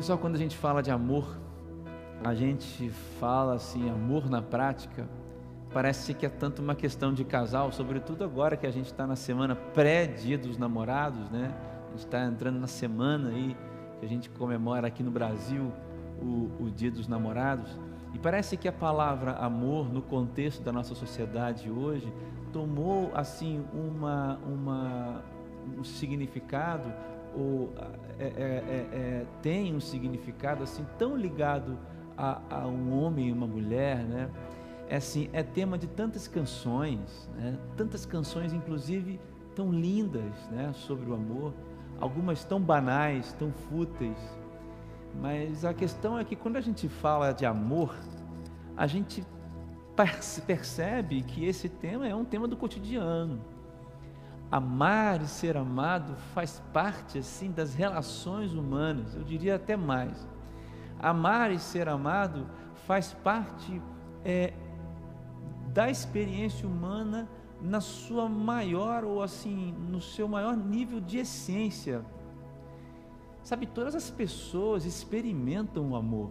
Pessoal, quando a gente fala de amor, a gente fala assim, amor na prática, parece que é tanto uma questão de casal, sobretudo agora que a gente está na semana pré-dia dos namorados, né? A gente está entrando na semana aí que a gente comemora aqui no Brasil o, o Dia dos Namorados. E parece que a palavra amor, no contexto da nossa sociedade hoje, tomou assim uma, uma, um significado, ou é, é, é, é tem um significado assim tão ligado a, a, um homem e uma mulher, né? É assim, é tema de tantas canções, né? Tantas canções, inclusive tão lindas, né? Sobre o amor, algumas tão banais, tão fúteis, mas a questão é que quando a gente fala de amor, a gente percebe que esse tema é um tema do cotidiano. Amar e ser amado faz parte assim das relações humanas, eu diria até mais. Amar e ser amado faz parte é, da experiência humana na sua maior ou assim no seu maior nível de essência Sabe, todas as pessoas experimentam o amor,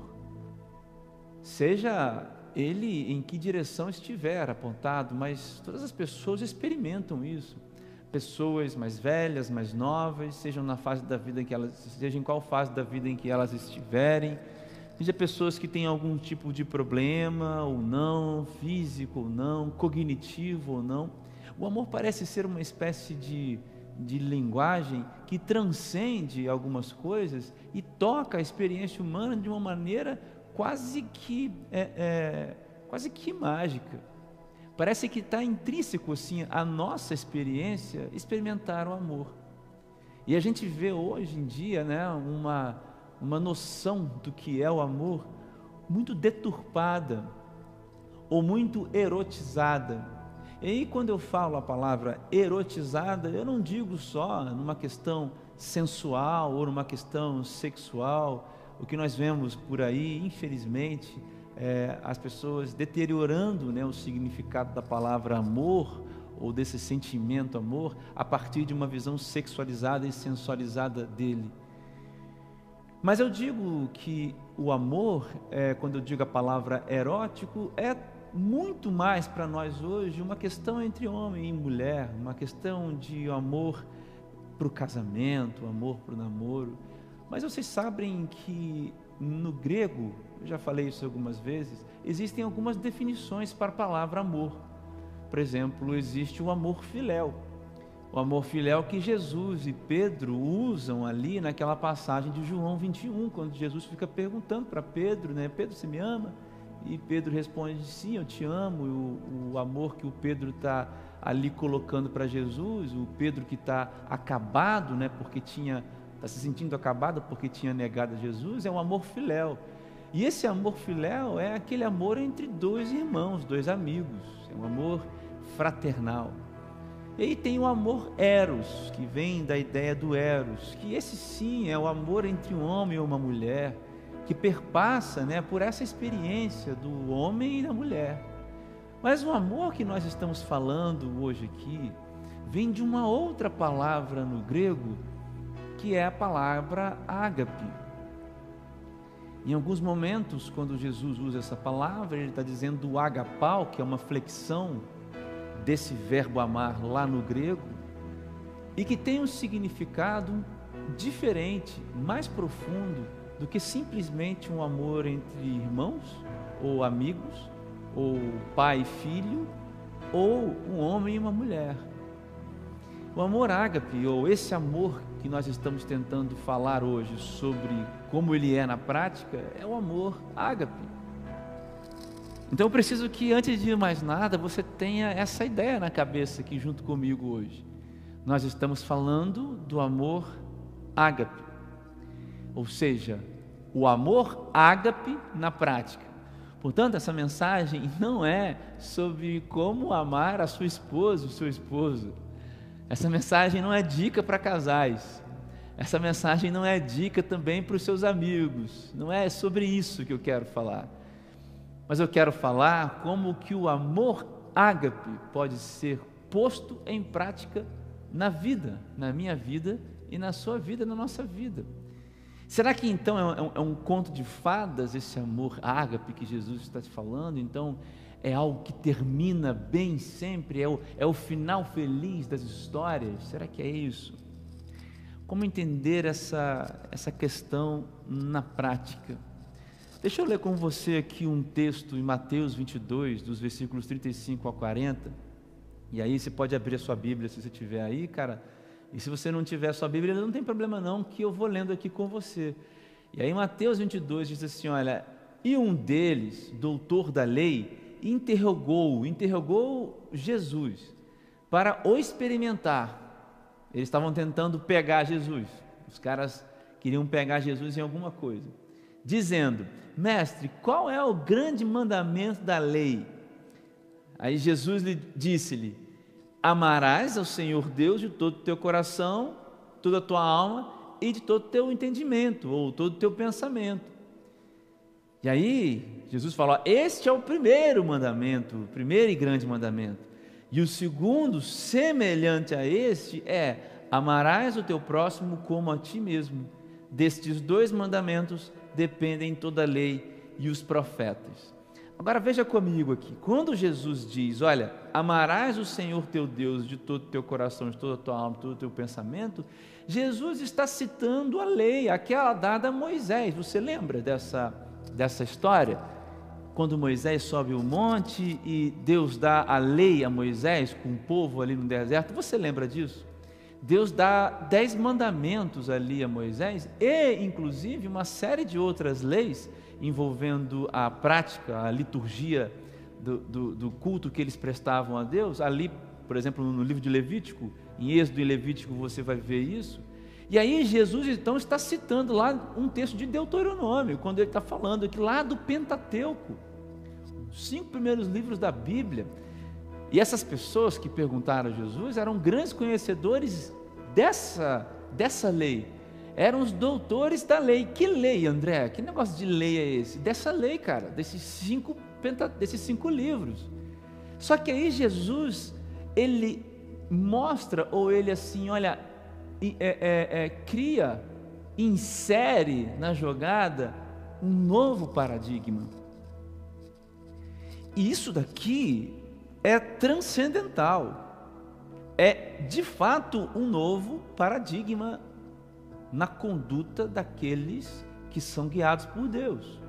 seja ele em que direção estiver apontado, mas todas as pessoas experimentam isso. Pessoas mais velhas, mais novas, sejam na fase da vida em que elas, seja em qual fase da vida em que elas estiverem, seja pessoas que têm algum tipo de problema ou não, físico ou não, cognitivo ou não. O amor parece ser uma espécie de de linguagem que transcende algumas coisas e toca a experiência humana de uma maneira quase que é, é, quase que mágica. Parece que está intrínseco assim a nossa experiência experimentar o amor. E a gente vê hoje em dia, né, uma uma noção do que é o amor muito deturpada ou muito erotizada e aí, quando eu falo a palavra erotizada, eu não digo só numa questão sensual ou numa questão sexual, o que nós vemos por aí, infelizmente, é, as pessoas deteriorando né, o significado da palavra amor ou desse sentimento amor a partir de uma visão sexualizada e sensualizada dele. Mas eu digo que o amor, é, quando eu digo a palavra erótico, é muito mais para nós hoje uma questão entre homem e mulher, uma questão de amor para o casamento, amor para o namoro. Mas vocês sabem que no grego, já falei isso algumas vezes, existem algumas definições para a palavra amor. Por exemplo, existe o amor filéu. O amor filéu que Jesus e Pedro usam ali naquela passagem de João 21, quando Jesus fica perguntando para Pedro, né? Pedro, você me ama? E Pedro responde: Sim, eu te amo. O, o amor que o Pedro está ali colocando para Jesus, o Pedro que está acabado, né, porque tinha, está se sentindo acabado porque tinha negado a Jesus, é um amor filéu. E esse amor filéu é aquele amor entre dois irmãos, dois amigos, é um amor fraternal. E aí tem o amor eros, que vem da ideia do eros, que esse sim é o amor entre um homem e uma mulher que perpassa né, por essa experiência do homem e da mulher. Mas o amor que nós estamos falando hoje aqui vem de uma outra palavra no grego, que é a palavra ágape. Em alguns momentos, quando Jesus usa essa palavra, ele está dizendo agapau, que é uma flexão desse verbo amar lá no grego, e que tem um significado diferente, mais profundo do que simplesmente um amor entre irmãos ou amigos, ou pai e filho, ou um homem e uma mulher. O amor ágape, ou esse amor que nós estamos tentando falar hoje sobre como ele é na prática, é o amor ágape. Então eu preciso que antes de mais nada você tenha essa ideia na cabeça aqui junto comigo hoje. Nós estamos falando do amor ágape. Ou seja, o amor ágape na prática. Portanto, essa mensagem não é sobre como amar a sua esposa, o seu esposo. Essa mensagem não é dica para casais. Essa mensagem não é dica também para os seus amigos. Não é sobre isso que eu quero falar. Mas eu quero falar como que o amor ágape pode ser posto em prática na vida, na minha vida e na sua vida, na nossa vida. Será que então é um, é um conto de fadas esse amor ágape que Jesus está te falando? Então é algo que termina bem sempre? É o, é o final feliz das histórias? Será que é isso? Como entender essa, essa questão na prática? Deixa eu ler com você aqui um texto em Mateus 22, dos versículos 35 a 40. E aí você pode abrir a sua Bíblia se você tiver aí, cara. E se você não tiver a sua Bíblia, não tem problema não, que eu vou lendo aqui com você. E aí Mateus 22 diz assim, olha, e um deles, doutor da lei, interrogou, interrogou Jesus para o experimentar. Eles estavam tentando pegar Jesus. Os caras queriam pegar Jesus em alguma coisa dizendo: Mestre, qual é o grande mandamento da lei? Aí Jesus lhe disse-lhe: Amarás ao Senhor Deus de todo o teu coração, toda a tua alma e de todo o teu entendimento, ou todo o teu pensamento. E aí, Jesus falou: Este é o primeiro mandamento, o primeiro e grande mandamento. E o segundo, semelhante a este, é: Amarás o teu próximo como a ti mesmo. Destes dois mandamentos dependem toda a lei e os profetas. Agora veja comigo aqui, quando Jesus diz, olha, amarás o Senhor teu Deus de todo o teu coração, de toda a tua alma, de todo o teu pensamento, Jesus está citando a lei, aquela dada a Moisés. Você lembra dessa, dessa história? Quando Moisés sobe o monte e Deus dá a lei a Moisés com o povo ali no deserto, você lembra disso? Deus dá dez mandamentos ali a Moisés e, inclusive, uma série de outras leis envolvendo a prática, a liturgia do, do, do, culto que eles prestavam a Deus. Ali, por exemplo, no livro de Levítico, em Êxodo e Levítico você vai ver isso. E aí Jesus então está citando lá um texto de Deuteronômio, quando ele está falando aqui lá do Pentateuco, os cinco primeiros livros da Bíblia. E essas pessoas que perguntaram a Jesus eram grandes conhecedores dessa, dessa lei. Eram os doutores da lei. Que lei, André? Que negócio de lei é esse? Dessa lei, cara, desses cinco, desses cinco livros. Só que aí Jesus, ele mostra, ou ele assim, olha, é, é, é, cria, insere na jogada um novo paradigma. E isso daqui é transcendental. É de fato um novo paradigma na conduta daqueles que são guiados por Deus.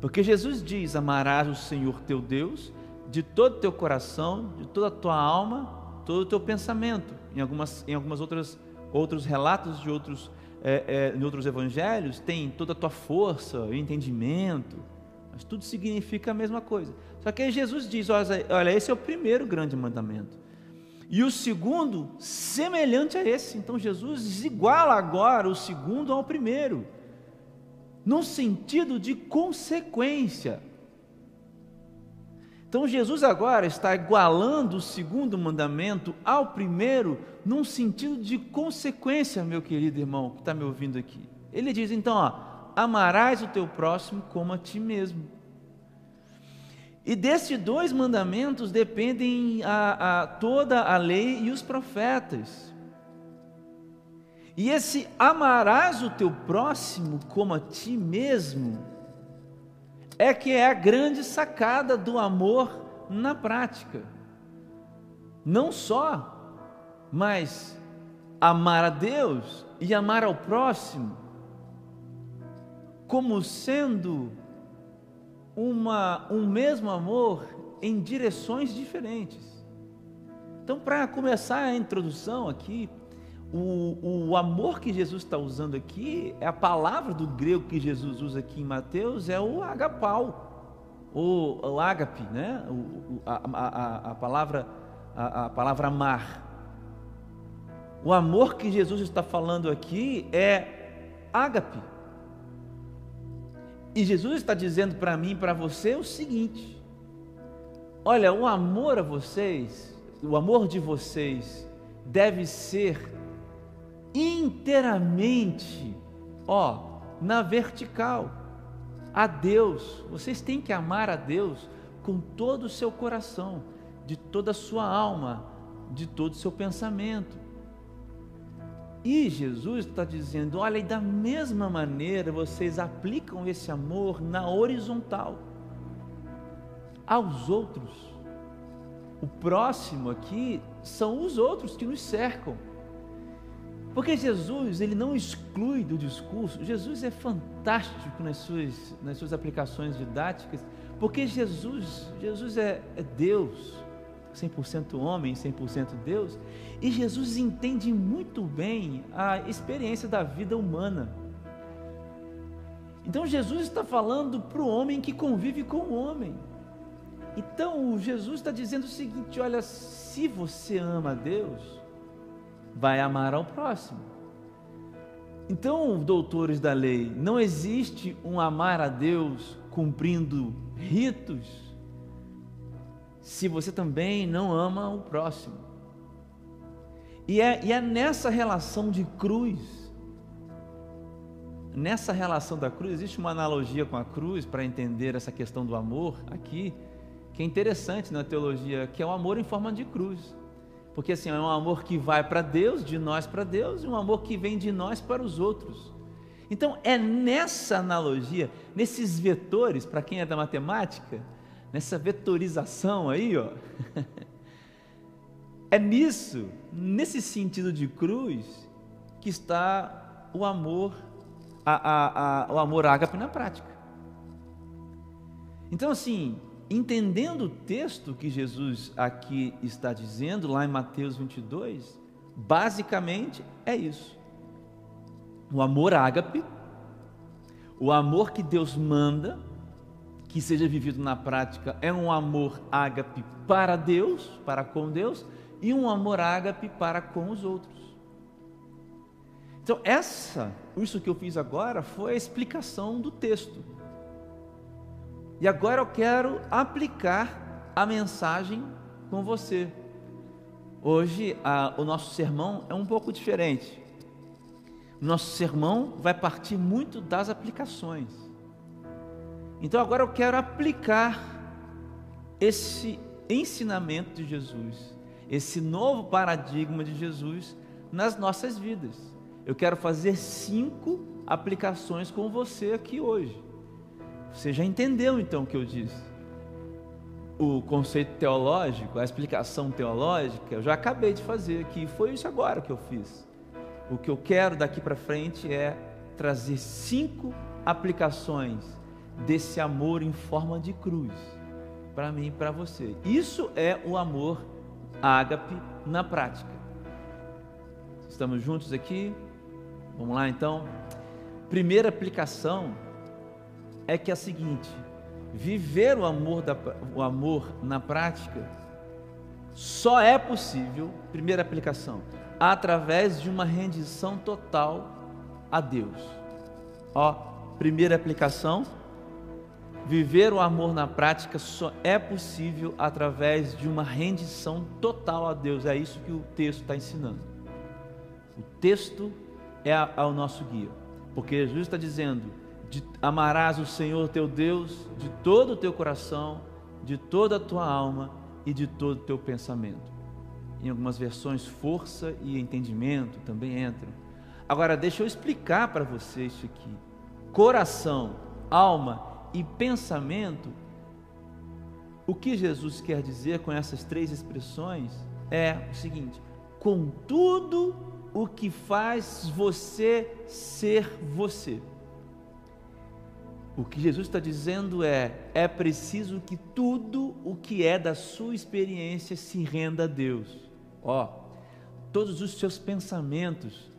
Porque Jesus diz: Amarás o Senhor teu Deus de todo teu coração, de toda a tua alma, todo o teu pensamento. Em algumas, em algumas outras outros relatos de outros é, é, em outros evangelhos tem toda a tua força, entendimento, mas tudo significa a mesma coisa. Só que aí Jesus diz: olha, esse é o primeiro grande mandamento. E o segundo, semelhante a esse. Então Jesus iguala agora o segundo ao primeiro, num sentido de consequência. Então Jesus agora está igualando o segundo mandamento ao primeiro, num sentido de consequência, meu querido irmão que está me ouvindo aqui. Ele diz então, ó, amarás o teu próximo como a ti mesmo. E destes dois mandamentos dependem a, a, toda a lei e os profetas. E esse amarás o teu próximo como a ti mesmo é que é a grande sacada do amor na prática. Não só, mas amar a Deus e amar ao próximo como sendo uma, um mesmo amor em direções diferentes. Então, para começar a introdução aqui, o, o amor que Jesus está usando aqui, é a palavra do grego que Jesus usa aqui em Mateus, é o agapau, o, o ágape, né? O, a, a, a, palavra, a, a palavra amar. O amor que Jesus está falando aqui é ágape. E Jesus está dizendo para mim e para você o seguinte: olha, o amor a vocês, o amor de vocês, deve ser inteiramente, ó, na vertical, a Deus. Vocês têm que amar a Deus com todo o seu coração, de toda a sua alma, de todo o seu pensamento. E Jesus está dizendo: olha, e da mesma maneira vocês aplicam esse amor na horizontal, aos outros. O próximo aqui são os outros que nos cercam. Porque Jesus, ele não exclui do discurso, Jesus é fantástico nas suas, nas suas aplicações didáticas, porque Jesus, Jesus é, é Deus, 100% homem, 100% Deus, e Jesus entende muito bem a experiência da vida humana. Então Jesus está falando para o homem que convive com o homem. Então Jesus está dizendo o seguinte: olha, se você ama a Deus, vai amar ao próximo. Então, doutores da lei, não existe um amar a Deus cumprindo ritos se você também não ama o próximo. E é, e é nessa relação de cruz, nessa relação da cruz, existe uma analogia com a cruz para entender essa questão do amor aqui, que é interessante na teologia, que é o amor em forma de cruz. Porque assim, é um amor que vai para Deus, de nós para Deus, e um amor que vem de nós para os outros. Então, é nessa analogia, nesses vetores, para quem é da matemática, nessa vetorização aí, ó. é nisso, nesse sentido de cruz, que está o amor, a, a, a, o amor ágape na prática. Então, assim, entendendo o texto que Jesus aqui está dizendo, lá em Mateus 22, basicamente é isso. O amor ágape, o amor que Deus manda, que seja vivido na prática é um amor ágape para Deus, para com Deus, e um amor ágape para com os outros. Então, essa, isso que eu fiz agora foi a explicação do texto. E agora eu quero aplicar a mensagem com você. Hoje a, o nosso sermão é um pouco diferente. O nosso sermão vai partir muito das aplicações. Então agora eu quero aplicar esse ensinamento de Jesus, esse novo paradigma de Jesus nas nossas vidas. Eu quero fazer cinco aplicações com você aqui hoje. Você já entendeu então o que eu disse? O conceito teológico, a explicação teológica, eu já acabei de fazer aqui, foi isso agora que eu fiz. O que eu quero daqui para frente é trazer cinco aplicações desse amor em forma de cruz para mim e para você. Isso é o amor ágape na prática. Estamos juntos aqui? Vamos lá então. Primeira aplicação é que é a seguinte: viver o amor, da, o amor na prática só é possível, primeira aplicação, através de uma rendição total a Deus. Ó, primeira aplicação, Viver o amor na prática só é possível através de uma rendição total a Deus. É isso que o texto está ensinando. O texto é o nosso guia, porque Jesus está dizendo: de, amarás o Senhor teu Deus de todo o teu coração, de toda a tua alma e de todo o teu pensamento. Em algumas versões, força e entendimento também entram. Agora, deixa eu explicar para você isso aqui: coração, alma e pensamento, o que Jesus quer dizer com essas três expressões é o seguinte: com tudo o que faz você ser você. O que Jesus está dizendo é: é preciso que tudo o que é da sua experiência se renda a Deus. Ó, todos os seus pensamentos,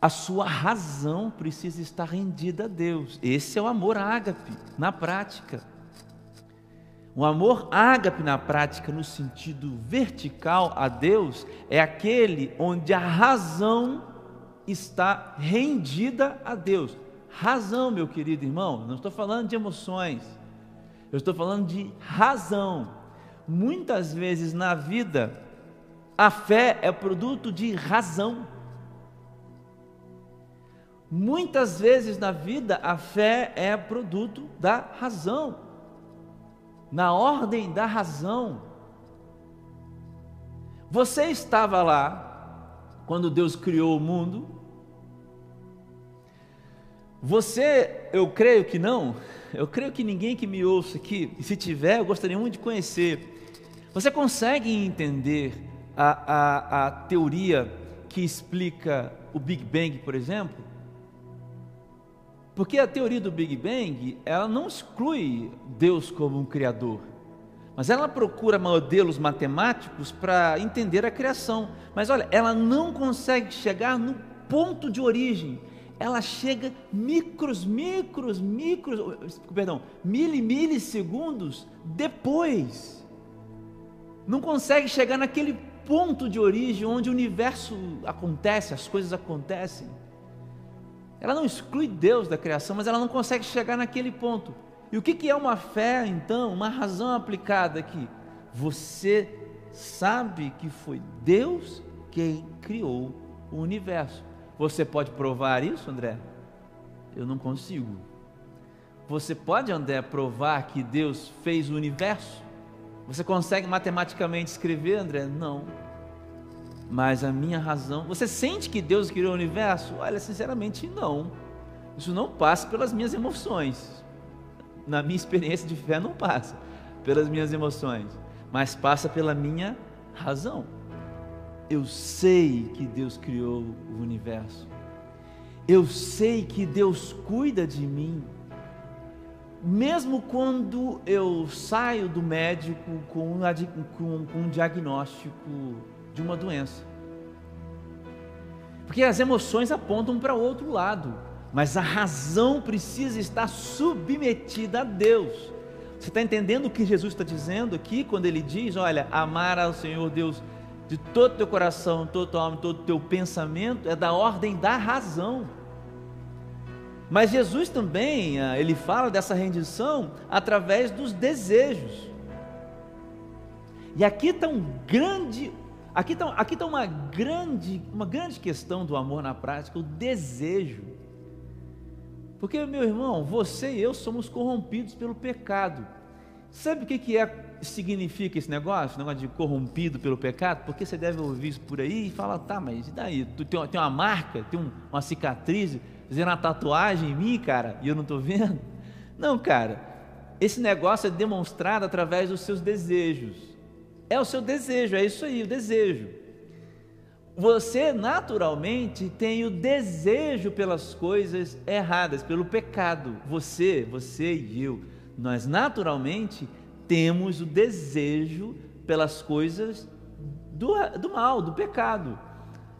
a sua razão precisa estar rendida a Deus. Esse é o amor ágape na prática. O amor ágape na prática, no sentido vertical a Deus, é aquele onde a razão está rendida a Deus. Razão, meu querido irmão, não estou falando de emoções, eu estou falando de razão. Muitas vezes na vida, a fé é produto de razão. Muitas vezes na vida a fé é produto da razão, na ordem da razão. Você estava lá quando Deus criou o mundo? Você, eu creio que não, eu creio que ninguém que me ouça aqui, e se tiver, eu gostaria muito de conhecer. Você consegue entender a, a, a teoria que explica o Big Bang, por exemplo? Porque a teoria do Big Bang, ela não exclui Deus como um criador, mas ela procura modelos matemáticos para entender a criação. Mas olha, ela não consegue chegar no ponto de origem. Ela chega micros, micros, micros, perdão, mili, milissegundos depois. Não consegue chegar naquele ponto de origem onde o universo acontece, as coisas acontecem. Ela não exclui Deus da criação, mas ela não consegue chegar naquele ponto. E o que é uma fé, então? Uma razão aplicada aqui. Você sabe que foi Deus quem criou o universo. Você pode provar isso, André? Eu não consigo. Você pode, André, provar que Deus fez o universo? Você consegue matematicamente escrever, André? Não. Mas a minha razão. Você sente que Deus criou o universo? Olha, sinceramente, não. Isso não passa pelas minhas emoções. Na minha experiência de fé, não passa pelas minhas emoções, mas passa pela minha razão. Eu sei que Deus criou o universo. Eu sei que Deus cuida de mim mesmo quando eu saio do médico com um, com, com um diagnóstico de uma doença. Porque as emoções apontam para outro lado, mas a razão precisa estar submetida a Deus. Você está entendendo o que Jesus está dizendo aqui quando ele diz: Olha, amar ao Senhor Deus de todo teu coração, todo o teu alma, todo teu pensamento, é da ordem da razão. Mas Jesus também, ah, ele fala dessa rendição através dos desejos. E aqui está um grande, aqui está aqui tá uma grande, uma grande questão do amor na prática, o desejo. Porque, meu irmão, você e eu somos corrompidos pelo pecado. Sabe o que é, significa esse negócio? Negócio de corrompido pelo pecado? Porque você deve ouvir isso por aí e fala, tá, mas e daí? Tu tem, tem uma marca, tem um, uma cicatriz, Fizeram uma tatuagem em mim, cara, e eu não estou vendo? Não, cara. Esse negócio é demonstrado através dos seus desejos. É o seu desejo, é isso aí, o desejo. Você naturalmente tem o desejo pelas coisas erradas, pelo pecado. Você, você e eu, nós naturalmente temos o desejo pelas coisas do, do mal, do pecado.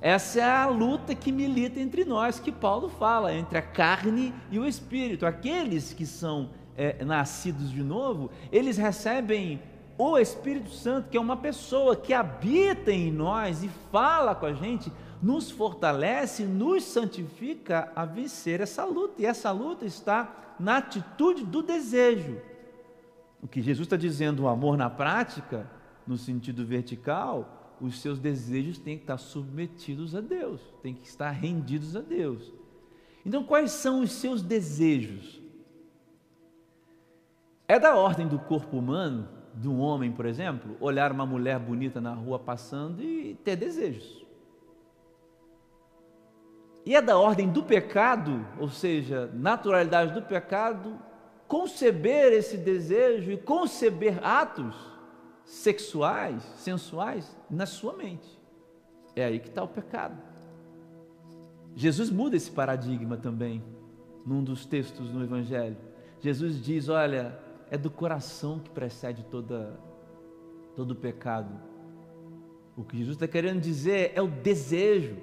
Essa é a luta que milita entre nós, que Paulo fala, entre a carne e o espírito. Aqueles que são é, nascidos de novo, eles recebem o Espírito Santo, que é uma pessoa que habita em nós e fala com a gente, nos fortalece, nos santifica a vencer essa luta. E essa luta está na atitude do desejo. O que Jesus está dizendo, o amor na prática, no sentido vertical, os seus desejos têm que estar submetidos a Deus, têm que estar rendidos a Deus. Então, quais são os seus desejos? É da ordem do corpo humano, de um homem, por exemplo, olhar uma mulher bonita na rua passando e ter desejos. E é da ordem do pecado, ou seja, naturalidade do pecado, conceber esse desejo e conceber atos sexuais, sensuais, na sua mente. É aí que está o pecado. Jesus muda esse paradigma também, num dos textos no Evangelho. Jesus diz: Olha, é do coração que precede toda, todo o pecado. O que Jesus está querendo dizer é o desejo.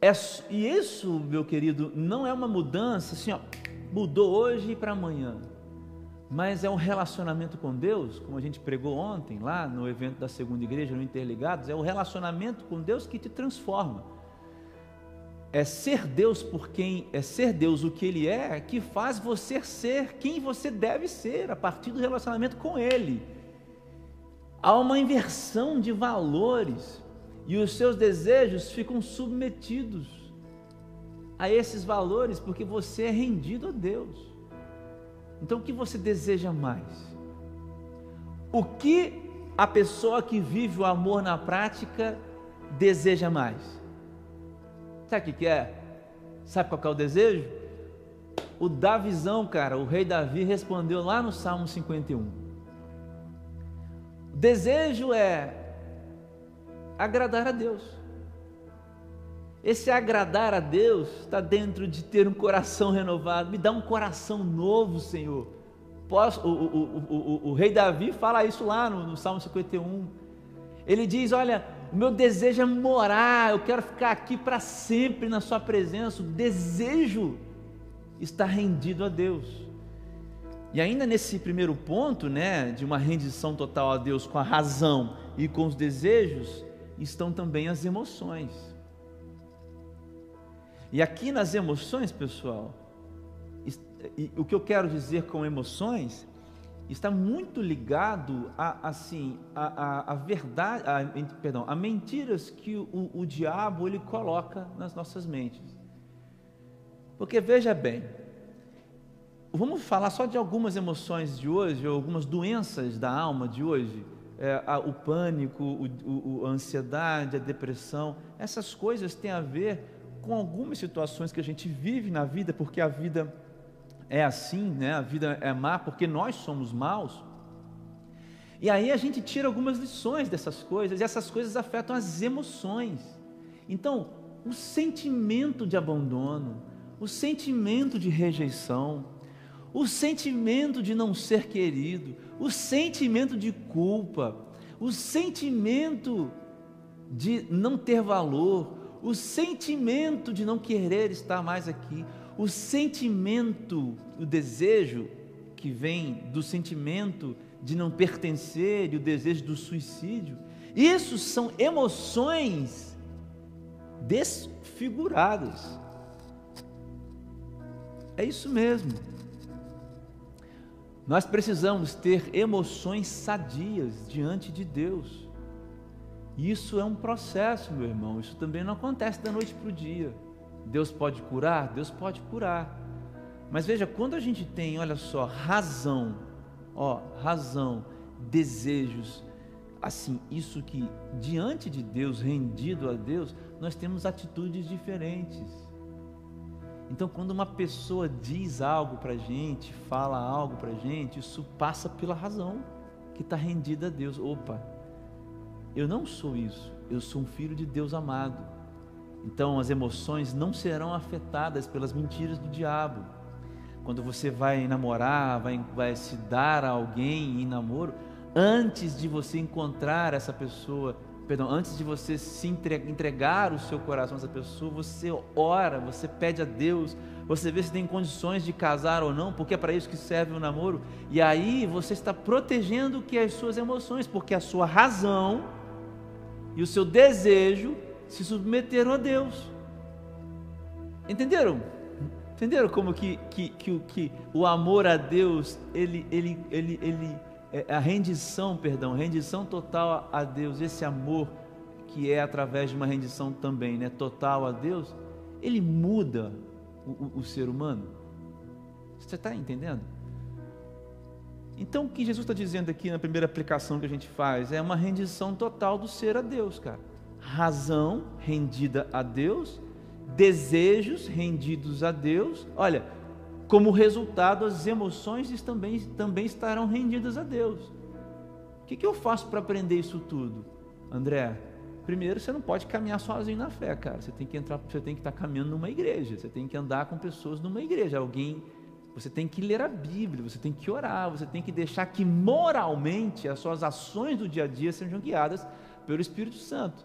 É, e isso, meu querido, não é uma mudança assim, ó, mudou hoje para amanhã mas é um relacionamento com Deus, como a gente pregou ontem lá no evento da segunda igreja, no Interligados, é o relacionamento com Deus que te transforma. É ser Deus por quem é ser Deus o que ele é, que faz você ser quem você deve ser a partir do relacionamento com ele. Há uma inversão de valores e os seus desejos ficam submetidos a esses valores porque você é rendido a Deus. Então o que você deseja mais? O que a pessoa que vive o amor na prática deseja mais? Sabe o que é? Sabe qual é o desejo? O Davizão, cara, o rei Davi respondeu lá no Salmo 51. O desejo é agradar a Deus. Esse agradar a Deus está dentro de ter um coração renovado. Me dá um coração novo, Senhor. Posso, o, o, o, o, rei Davi fala isso lá no, no Salmo 51. Ele diz: Olha, o meu desejo é morar, eu quero ficar aqui para sempre na Sua presença. O desejo está rendido a Deus. E ainda nesse primeiro ponto, né, de uma rendição total a Deus com a razão e com os desejos, estão também as emoções. E aqui nas emoções, pessoal, o que eu quero dizer com emoções está muito ligado a assim a, a, a verdade, a, perdão, a mentiras que o, o diabo ele coloca nas nossas mentes. Porque veja bem, vamos falar só de algumas emoções de hoje, algumas doenças da alma de hoje. É, a, o pânico, o, o, a ansiedade, a depressão, essas coisas têm a ver com algumas situações que a gente vive na vida, porque a vida é assim, né? A vida é má porque nós somos maus. E aí a gente tira algumas lições dessas coisas, e essas coisas afetam as emoções. Então, o sentimento de abandono, o sentimento de rejeição, o sentimento de não ser querido, o sentimento de culpa, o sentimento de não ter valor, o sentimento de não querer estar mais aqui, o sentimento, o desejo que vem do sentimento de não pertencer e o desejo do suicídio, isso são emoções desfiguradas. É isso mesmo. Nós precisamos ter emoções sadias diante de Deus. Isso é um processo, meu irmão. Isso também não acontece da noite para o dia. Deus pode curar? Deus pode curar. Mas veja, quando a gente tem, olha só, razão, ó, razão, desejos, assim, isso que diante de Deus, rendido a Deus, nós temos atitudes diferentes. Então, quando uma pessoa diz algo para gente, fala algo para gente, isso passa pela razão que está rendida a Deus. Opa, eu não sou isso, eu sou um filho de Deus amado. Então as emoções não serão afetadas pelas mentiras do diabo. Quando você vai namorar, vai, vai se dar a alguém em namoro, antes de você encontrar essa pessoa, perdão, antes de você se entregar o seu coração a essa pessoa, você ora, você pede a Deus, você vê se tem condições de casar ou não, porque é para isso que serve o namoro, e aí você está protegendo que as suas emoções, porque a sua razão e o seu desejo se submeteram a Deus. Entenderam? Entenderam como que, que, que, que o amor a Deus, ele, ele, ele, ele, é, a rendição, perdão, rendição total a Deus, esse amor que é através de uma rendição também, né, total a Deus, ele muda o, o, o ser humano. Você está entendendo? Então, o que Jesus está dizendo aqui na primeira aplicação que a gente faz é uma rendição total do ser a Deus, cara. Razão rendida a Deus, desejos rendidos a Deus. Olha, como resultado, as emoções também, também estarão rendidas a Deus. O que, que eu faço para aprender isso tudo, André? Primeiro, você não pode caminhar sozinho na fé, cara. Você tem que entrar, você tem que estar caminhando numa igreja. Você tem que andar com pessoas numa igreja. Alguém você tem que ler a Bíblia, você tem que orar, você tem que deixar que moralmente as suas ações do dia a dia sejam guiadas pelo Espírito Santo.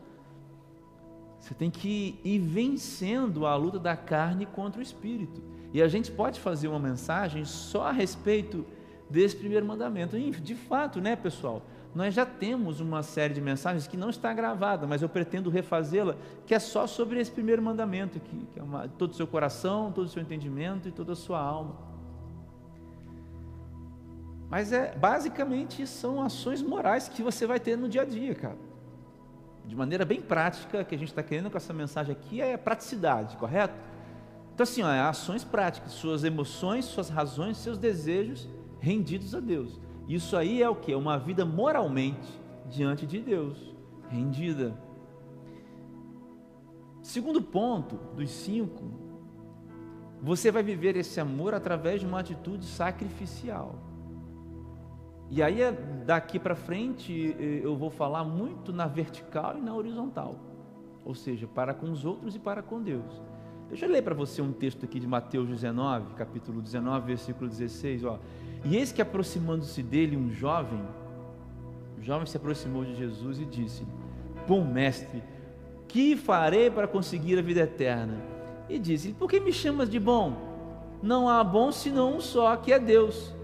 Você tem que ir vencendo a luta da carne contra o espírito. E a gente pode fazer uma mensagem só a respeito desse primeiro mandamento. E, de fato, né, pessoal? Nós já temos uma série de mensagens que não está gravada, mas eu pretendo refazê-la, que é só sobre esse primeiro mandamento, que, que é uma, todo o seu coração, todo o seu entendimento e toda a sua alma. Mas é basicamente são ações morais que você vai ter no dia a dia, cara. De maneira bem prática, que a gente está querendo com essa mensagem aqui é praticidade, correto? Então, assim, ó, é ações práticas, suas emoções, suas razões, seus desejos rendidos a Deus. Isso aí é o que? É uma vida moralmente diante de Deus, rendida. Segundo ponto dos cinco, você vai viver esse amor através de uma atitude sacrificial. E aí, é, daqui para frente, eu vou falar muito na vertical e na horizontal, ou seja, para com os outros e para com Deus. Deixa eu ler para você um texto aqui de Mateus 19, capítulo 19, versículo 16. Ó. E eis que aproximando-se dele um jovem, o jovem se aproximou de Jesus e disse: Bom mestre, que farei para conseguir a vida eterna? E disse: Por que me chamas de bom? Não há bom senão um só, que é Deus.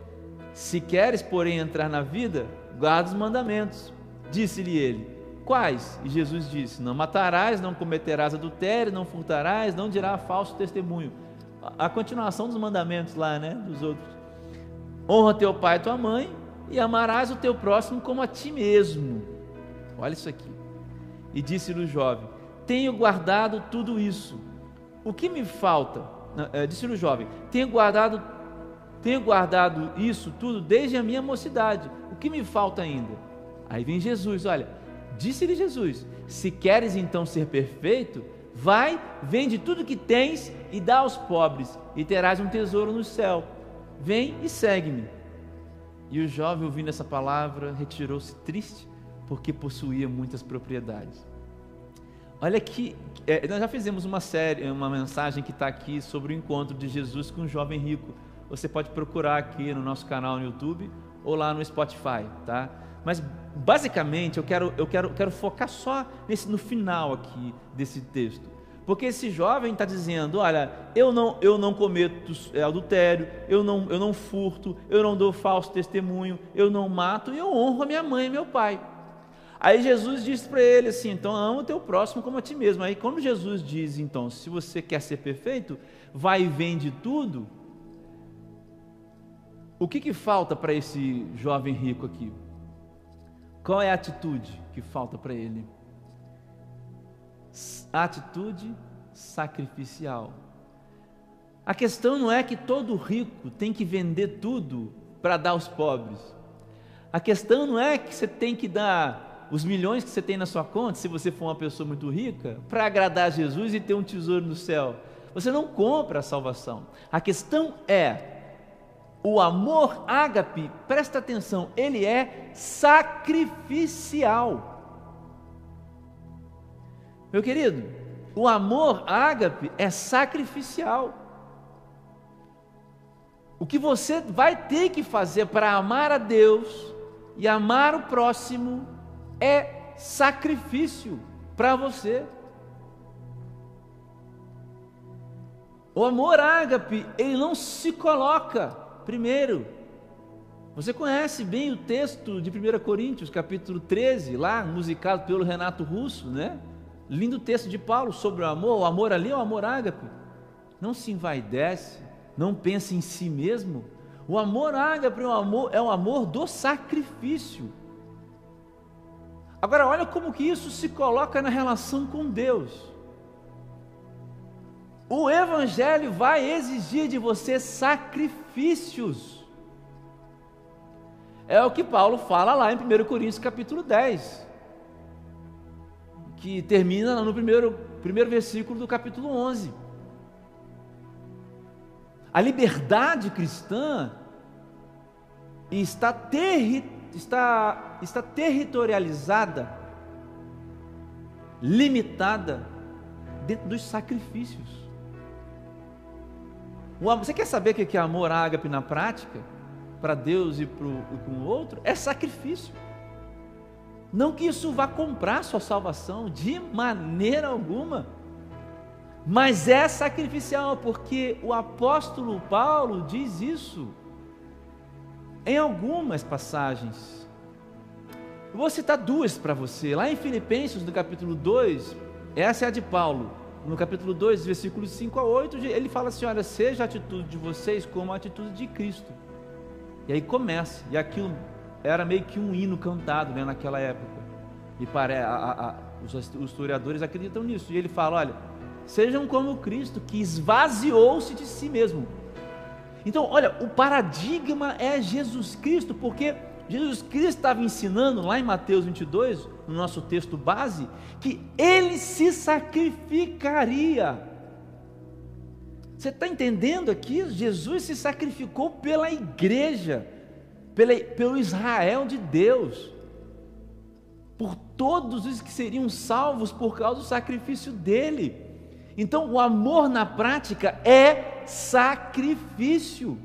Se queres, porém, entrar na vida, guarda os mandamentos. Disse-lhe ele: Quais? E Jesus disse: Não matarás, não cometerás adultério, não furtarás, não dirá falso testemunho. A continuação dos mandamentos lá, né? Dos outros. Honra teu pai e tua mãe, e amarás o teu próximo como a ti mesmo. Olha isso aqui. E disse-lhe o jovem: Tenho guardado tudo isso. O que me falta? É, disse-lhe o jovem: Tenho guardado, tenho guardado isso tudo desde a minha mocidade. O que me falta ainda? Aí vem Jesus, olha Disse-lhe Jesus: Se queres então ser perfeito, vai, vende tudo que tens e dá aos pobres, e terás um tesouro no céu. Vem e segue-me. E o jovem, ouvindo essa palavra, retirou-se triste, porque possuía muitas propriedades. Olha que é, nós já fizemos uma série, uma mensagem que está aqui sobre o encontro de Jesus com um jovem rico. Você pode procurar aqui no nosso canal no YouTube ou lá no Spotify, tá? Mas basicamente eu quero, eu quero, quero focar só nesse, no final aqui desse texto. Porque esse jovem está dizendo: olha, eu não, eu não cometo é, adultério, eu não, eu não furto, eu não dou falso testemunho, eu não mato e eu honro a minha mãe e meu pai. Aí Jesus disse para ele assim: então ama o teu próximo como a ti mesmo. Aí quando Jesus diz, então, se você quer ser perfeito, vai e vende tudo. O que, que falta para esse jovem rico aqui? Qual é a atitude que falta para ele? Atitude sacrificial. A questão não é que todo rico tem que vender tudo para dar aos pobres. A questão não é que você tem que dar os milhões que você tem na sua conta, se você for uma pessoa muito rica, para agradar a Jesus e ter um tesouro no céu. Você não compra a salvação. A questão é o amor ágape, presta atenção, ele é sacrificial. Meu querido, o amor ágape é sacrificial. O que você vai ter que fazer para amar a Deus e amar o próximo é sacrifício para você. O amor ágape, ele não se coloca Primeiro, você conhece bem o texto de 1 Coríntios, capítulo 13, lá, musicado pelo Renato Russo, né? Lindo texto de Paulo sobre o amor, o amor ali é o amor ágape. Não se envaidece, não pense em si mesmo. O amor ágape é um amor, é um amor do sacrifício. Agora, olha como que isso se coloca na relação com Deus. O Evangelho vai exigir de você sacrifícios. É o que Paulo fala lá em 1 Coríntios capítulo 10, que termina no primeiro, primeiro versículo do capítulo 11. A liberdade cristã está, terri, está, está territorializada, limitada dentro dos sacrifícios. Você quer saber o que é amor ágape na prática? Para Deus e para o outro? É sacrifício. Não que isso vá comprar sua salvação, de maneira alguma. Mas é sacrificial, porque o apóstolo Paulo diz isso em algumas passagens. Eu vou citar duas para você. Lá em Filipenses, no capítulo 2, essa é a de Paulo no capítulo 2, versículos 5 a 8, ele fala assim: Olha, seja a atitude de vocês como a atitude de Cristo. E aí começa, e aquilo era meio que um hino cantado né, naquela época. E para, a, a, os, os historiadores acreditam nisso. E ele fala: Olha, sejam como Cristo, que esvaziou-se de si mesmo. Então, olha, o paradigma é Jesus Cristo, porque Jesus Cristo estava ensinando lá em Mateus 22, no nosso texto base, que ele se sacrificaria. Você está entendendo aqui? Jesus se sacrificou pela igreja, pela, pelo Israel de Deus, por todos os que seriam salvos por causa do sacrifício dele. Então, o amor na prática é sacrifício.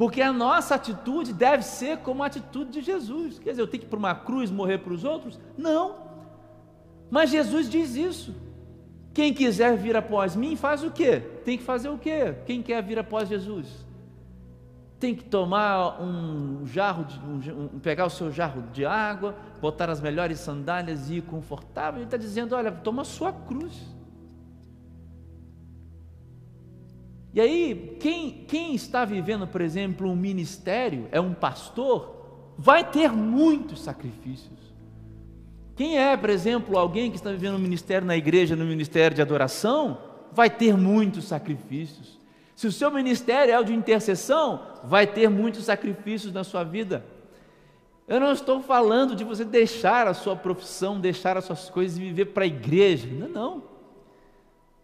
Porque a nossa atitude deve ser como a atitude de Jesus. Quer dizer, eu tenho que ir para uma cruz morrer para os outros? Não. Mas Jesus diz isso. Quem quiser vir após mim, faz o quê? Tem que fazer o quê? Quem quer vir após Jesus? Tem que tomar um jarro, de, um, pegar o seu jarro de água, botar as melhores sandálias e ir confortável. Ele está dizendo: olha, toma a sua cruz. E aí, quem, quem está vivendo, por exemplo, um ministério, é um pastor, vai ter muitos sacrifícios. Quem é, por exemplo, alguém que está vivendo um ministério na igreja, no ministério de adoração, vai ter muitos sacrifícios. Se o seu ministério é o de intercessão, vai ter muitos sacrifícios na sua vida. Eu não estou falando de você deixar a sua profissão, deixar as suas coisas e viver para a igreja. Não, não.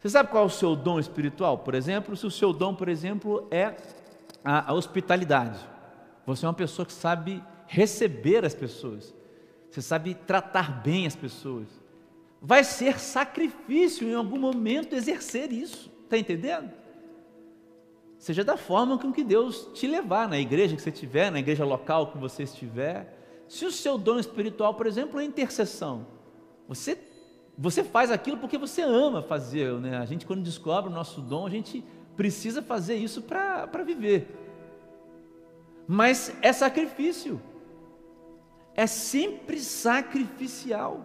Você sabe qual é o seu dom espiritual? Por exemplo, se o seu dom, por exemplo, é a, a hospitalidade. Você é uma pessoa que sabe receber as pessoas. Você sabe tratar bem as pessoas. Vai ser sacrifício em algum momento exercer isso. Está entendendo? Seja da forma com que Deus te levar, na igreja que você estiver, na igreja local que você estiver. Se o seu dom espiritual, por exemplo, é intercessão, você você faz aquilo porque você ama fazer, né? A gente quando descobre o nosso dom, a gente precisa fazer isso para viver. Mas é sacrifício. É sempre sacrificial.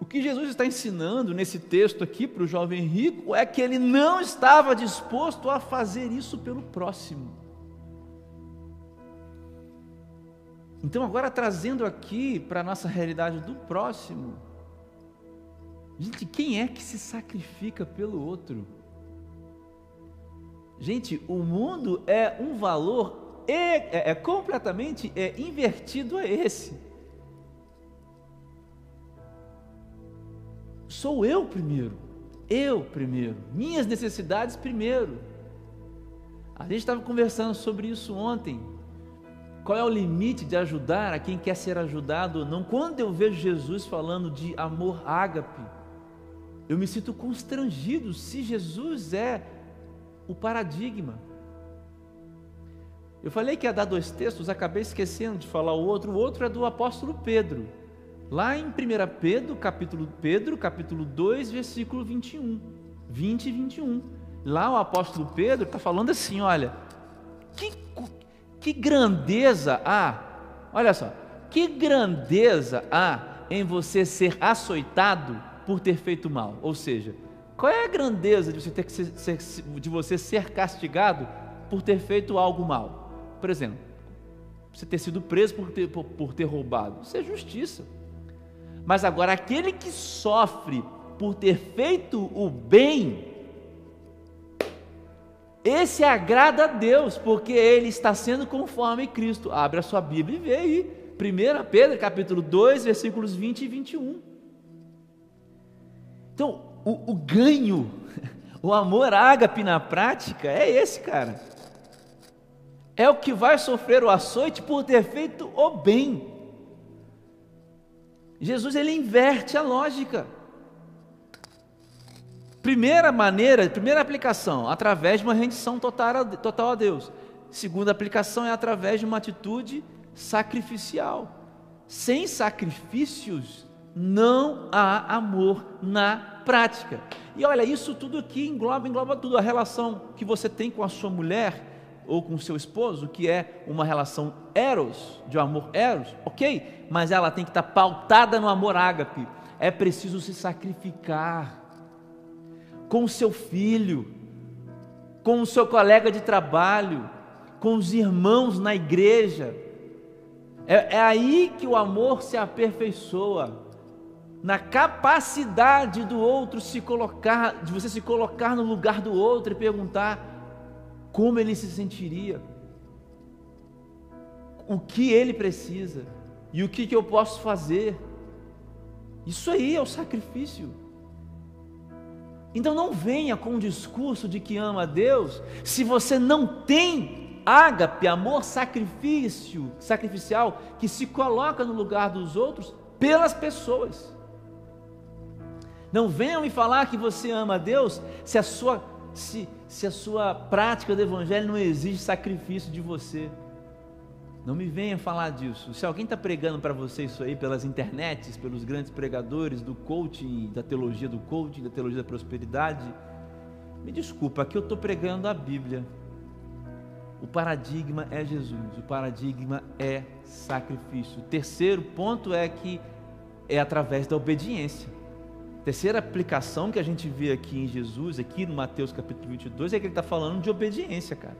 O que Jesus está ensinando nesse texto aqui para o jovem rico é que ele não estava disposto a fazer isso pelo próximo. Então, agora trazendo aqui para a nossa realidade do próximo, gente, quem é que se sacrifica pelo outro? Gente, o mundo é um valor é, é, completamente é, invertido a esse. Sou eu primeiro, eu primeiro, minhas necessidades primeiro. A gente estava conversando sobre isso ontem. Qual é o limite de ajudar a quem quer ser ajudado ou não? Quando eu vejo Jesus falando de amor ágape, eu me sinto constrangido se Jesus é o paradigma. Eu falei que ia dar dois textos, acabei esquecendo de falar o outro. O outro é do apóstolo Pedro. Lá em 1 Pedro, capítulo Pedro, capítulo 2, versículo 21. 20 e 21. Lá o apóstolo Pedro está falando assim: olha, que que grandeza há, olha só, que grandeza há em você ser açoitado por ter feito mal? Ou seja, qual é a grandeza de você, ter que ser, de você ser castigado por ter feito algo mal? Por exemplo, você ter sido preso por ter, por, por ter roubado, isso é justiça. Mas agora, aquele que sofre por ter feito o bem, esse agrada a Deus, porque ele está sendo conforme Cristo. Abre a sua Bíblia e vê aí. 1 Pedro, capítulo 2, versículos 20 e 21. Então, o, o ganho, o amor ágape na prática é esse, cara. É o que vai sofrer o açoite por ter feito o bem. Jesus ele inverte a lógica. Primeira maneira, primeira aplicação, através de uma rendição total, total a Deus. Segunda aplicação é através de uma atitude sacrificial. Sem sacrifícios não há amor na prática. E olha, isso tudo aqui engloba, engloba tudo. A relação que você tem com a sua mulher ou com o seu esposo, que é uma relação eros, de amor eros, ok? Mas ela tem que estar pautada no amor ágape. É preciso se sacrificar com o seu filho, com o seu colega de trabalho, com os irmãos na igreja. É, é aí que o amor se aperfeiçoa, na capacidade do outro se colocar, de você se colocar no lugar do outro e perguntar como ele se sentiria. o que ele precisa e o que, que eu posso fazer. Isso aí é o sacrifício. Então não venha com o discurso de que ama a Deus, se você não tem ágape, amor sacrifício, sacrificial, que se coloca no lugar dos outros pelas pessoas. Não venham me falar que você ama a Deus se a sua, se, se a sua prática do Evangelho não exige sacrifício de você. Não me venha falar disso. Se alguém está pregando para você isso aí pelas internets, pelos grandes pregadores do coaching, da teologia do coaching, da teologia da prosperidade, me desculpa, aqui eu estou pregando a Bíblia. O paradigma é Jesus, o paradigma é sacrifício. O terceiro ponto é que é através da obediência. A terceira aplicação que a gente vê aqui em Jesus, aqui no Mateus capítulo 22, é que ele está falando de obediência, cara.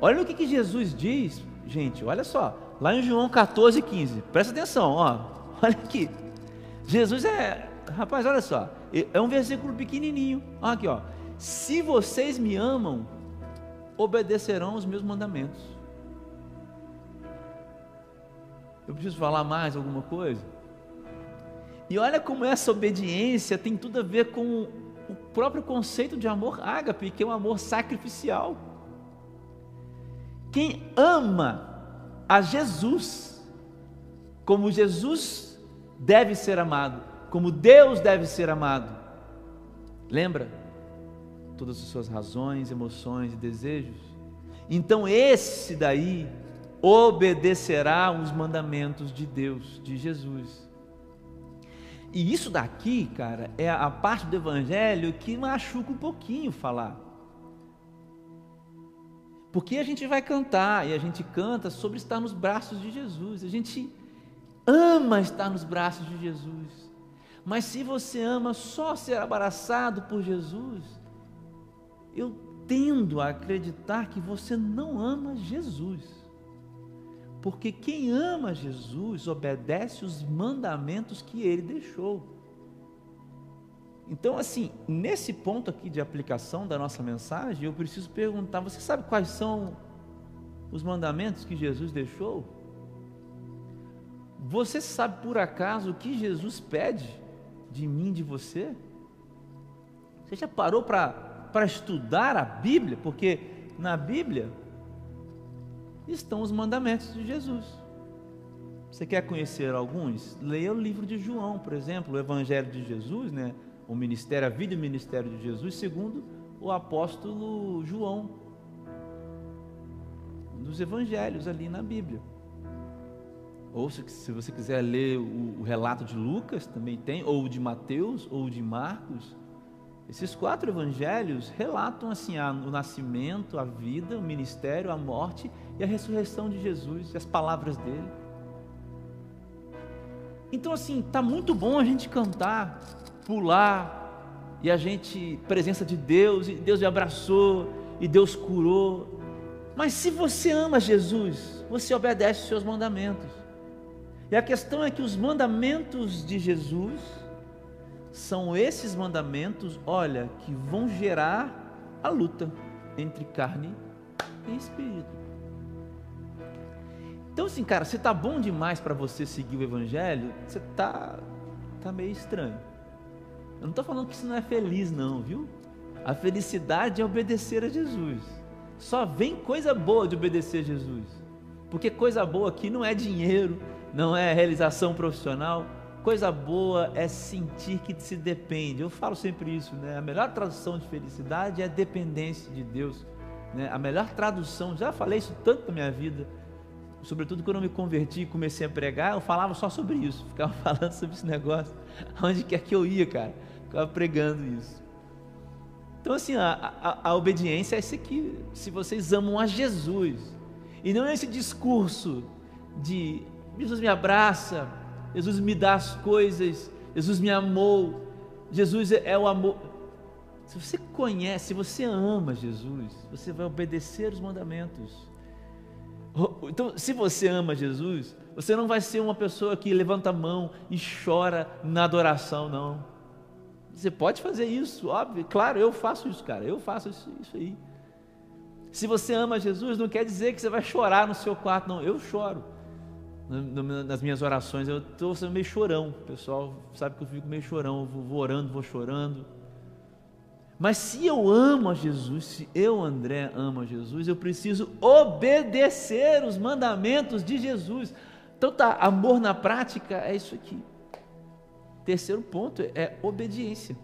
Olha o que, que Jesus diz gente, olha só, lá em João 14, 15, presta atenção, ó, olha aqui. Jesus é, rapaz, olha só, é um versículo pequenininho, olha aqui, ó. Se vocês me amam, obedecerão os meus mandamentos. Eu preciso falar mais alguma coisa? E olha como essa obediência tem tudo a ver com o próprio conceito de amor ágape, que é um amor sacrificial. Quem ama a Jesus, como Jesus deve ser amado, como Deus deve ser amado, lembra? Todas as suas razões, emoções e desejos. Então, esse daí obedecerá os mandamentos de Deus, de Jesus. E isso daqui, cara, é a parte do Evangelho que machuca um pouquinho falar. Porque a gente vai cantar e a gente canta sobre estar nos braços de Jesus. A gente ama estar nos braços de Jesus. Mas se você ama só ser abraçado por Jesus, eu tendo a acreditar que você não ama Jesus. Porque quem ama Jesus obedece os mandamentos que ele deixou. Então, assim, nesse ponto aqui de aplicação da nossa mensagem, eu preciso perguntar: você sabe quais são os mandamentos que Jesus deixou? Você sabe por acaso o que Jesus pede de mim, de você? Você já parou para estudar a Bíblia? Porque na Bíblia estão os mandamentos de Jesus. Você quer conhecer alguns? Leia o livro de João, por exemplo, o Evangelho de Jesus, né? O ministério, a vida e o ministério de Jesus, segundo o apóstolo João, dos evangelhos ali na Bíblia. Ou se, se você quiser ler o, o, relato de Lucas, também tem, ou de Mateus, ou de Marcos. Esses quatro evangelhos relatam assim a, o nascimento, a vida, o ministério, a morte e a ressurreição de Jesus, e as palavras dele. Então assim, tá muito bom a gente cantar pular, e a gente, presença de Deus, e Deus me abraçou, e Deus curou. Mas se você ama Jesus, você obedece os seus mandamentos. E a questão é que os mandamentos de Jesus são esses mandamentos, olha, que vão gerar a luta entre carne e espírito. Então, assim, cara, se tá bom demais para você seguir o Evangelho, você tá, tá meio estranho. Eu não estou falando que isso não é feliz, não, viu? A felicidade é obedecer a Jesus. Só vem coisa boa de obedecer a Jesus. Porque coisa boa aqui não é dinheiro, não é realização profissional. Coisa boa é sentir que se depende. Eu falo sempre isso, né? A melhor tradução de felicidade é dependência de Deus. Né? A melhor tradução, já falei isso tanto na minha vida, sobretudo quando eu me converti e comecei a pregar, eu falava só sobre isso, ficava falando sobre esse negócio, onde quer que eu ia, cara ficava pregando isso. Então, assim, a, a, a obediência é esse aqui. Se vocês amam a Jesus, e não esse discurso de Jesus me abraça, Jesus me dá as coisas, Jesus me amou, Jesus é, é o amor. Se você conhece, se você ama Jesus, você vai obedecer os mandamentos. Então, se você ama Jesus, você não vai ser uma pessoa que levanta a mão e chora na adoração, não. Você pode fazer isso, óbvio, claro, eu faço isso, cara, eu faço isso, isso aí. Se você ama Jesus, não quer dizer que você vai chorar no seu quarto, não. Eu choro nas minhas orações, eu estou sendo meio chorão. Pessoal sabe que eu fico meio chorão, vou orando, vou chorando. Mas se eu amo a Jesus, se eu, André, amo a Jesus, eu preciso obedecer os mandamentos de Jesus. Então tá, amor na prática é isso aqui. Terceiro ponto é obediência.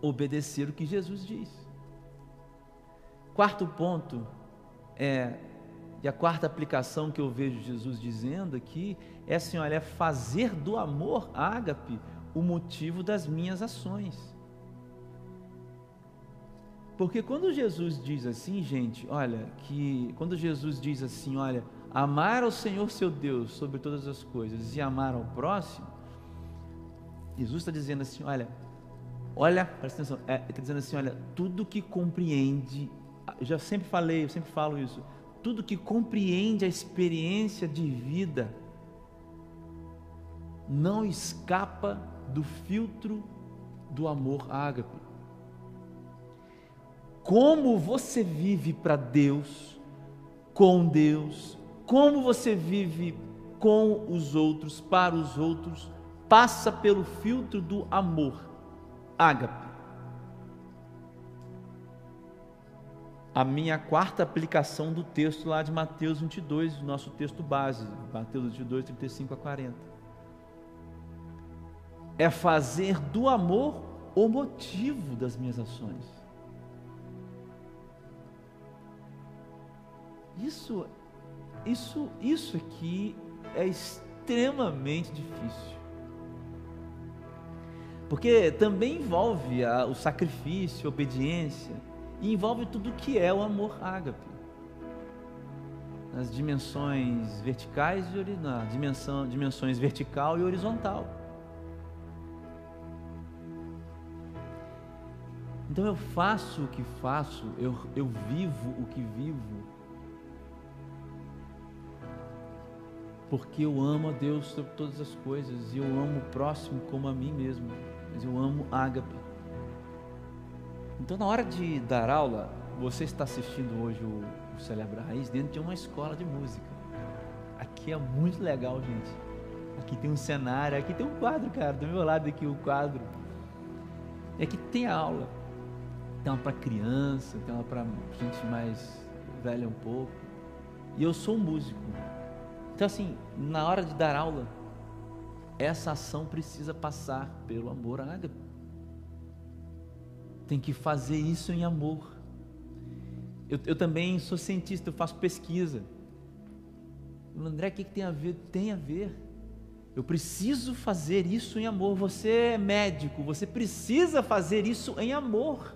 Obedecer o que Jesus diz. Quarto ponto é, e a quarta aplicação que eu vejo Jesus dizendo aqui é assim, olha, é fazer do amor ágape o motivo das minhas ações. Porque quando Jesus diz assim, gente, olha, que quando Jesus diz assim, olha, amar ao Senhor seu Deus sobre todas as coisas e amar ao próximo, Jesus está dizendo assim, olha, olha, presta atenção, é, está dizendo assim, olha, tudo que compreende, eu já sempre falei, eu sempre falo isso, tudo que compreende a experiência de vida não escapa do filtro do amor ágape como você vive para Deus, com Deus, como você vive com os outros, para os outros, passa pelo filtro do amor, ágape. A minha quarta aplicação do texto lá de Mateus 22, nosso texto base, Mateus 22, 35 a 40. É fazer do amor o motivo das minhas ações. Isso, isso, isso aqui é extremamente difícil. Porque também envolve a, o sacrifício, a obediência, e envolve tudo que é o amor ágape. Nas dimensões verticais e na dimensão, dimensões vertical e horizontal. Então eu faço o que faço, eu, eu vivo o que vivo, porque eu amo a Deus sobre todas as coisas e eu amo o próximo como a mim mesmo, mas eu amo ágape. Então, na hora de dar aula, você está assistindo hoje o, o Celebra Raiz dentro de uma escola de música. Aqui é muito legal, gente. Aqui tem um cenário, aqui tem um quadro, cara, do meu lado aqui o quadro. E aqui tem aula. Tem uma para criança, tem uma para gente mais velha um pouco. E eu sou um músico. Então, assim, na hora de dar aula, essa ação precisa passar pelo amor ágape. Tem que fazer isso em amor. Eu, eu, também sou cientista, eu faço pesquisa. André, o que, que tem a ver? Tem a ver. Eu preciso fazer isso em amor. Você é médico, você precisa fazer isso em amor.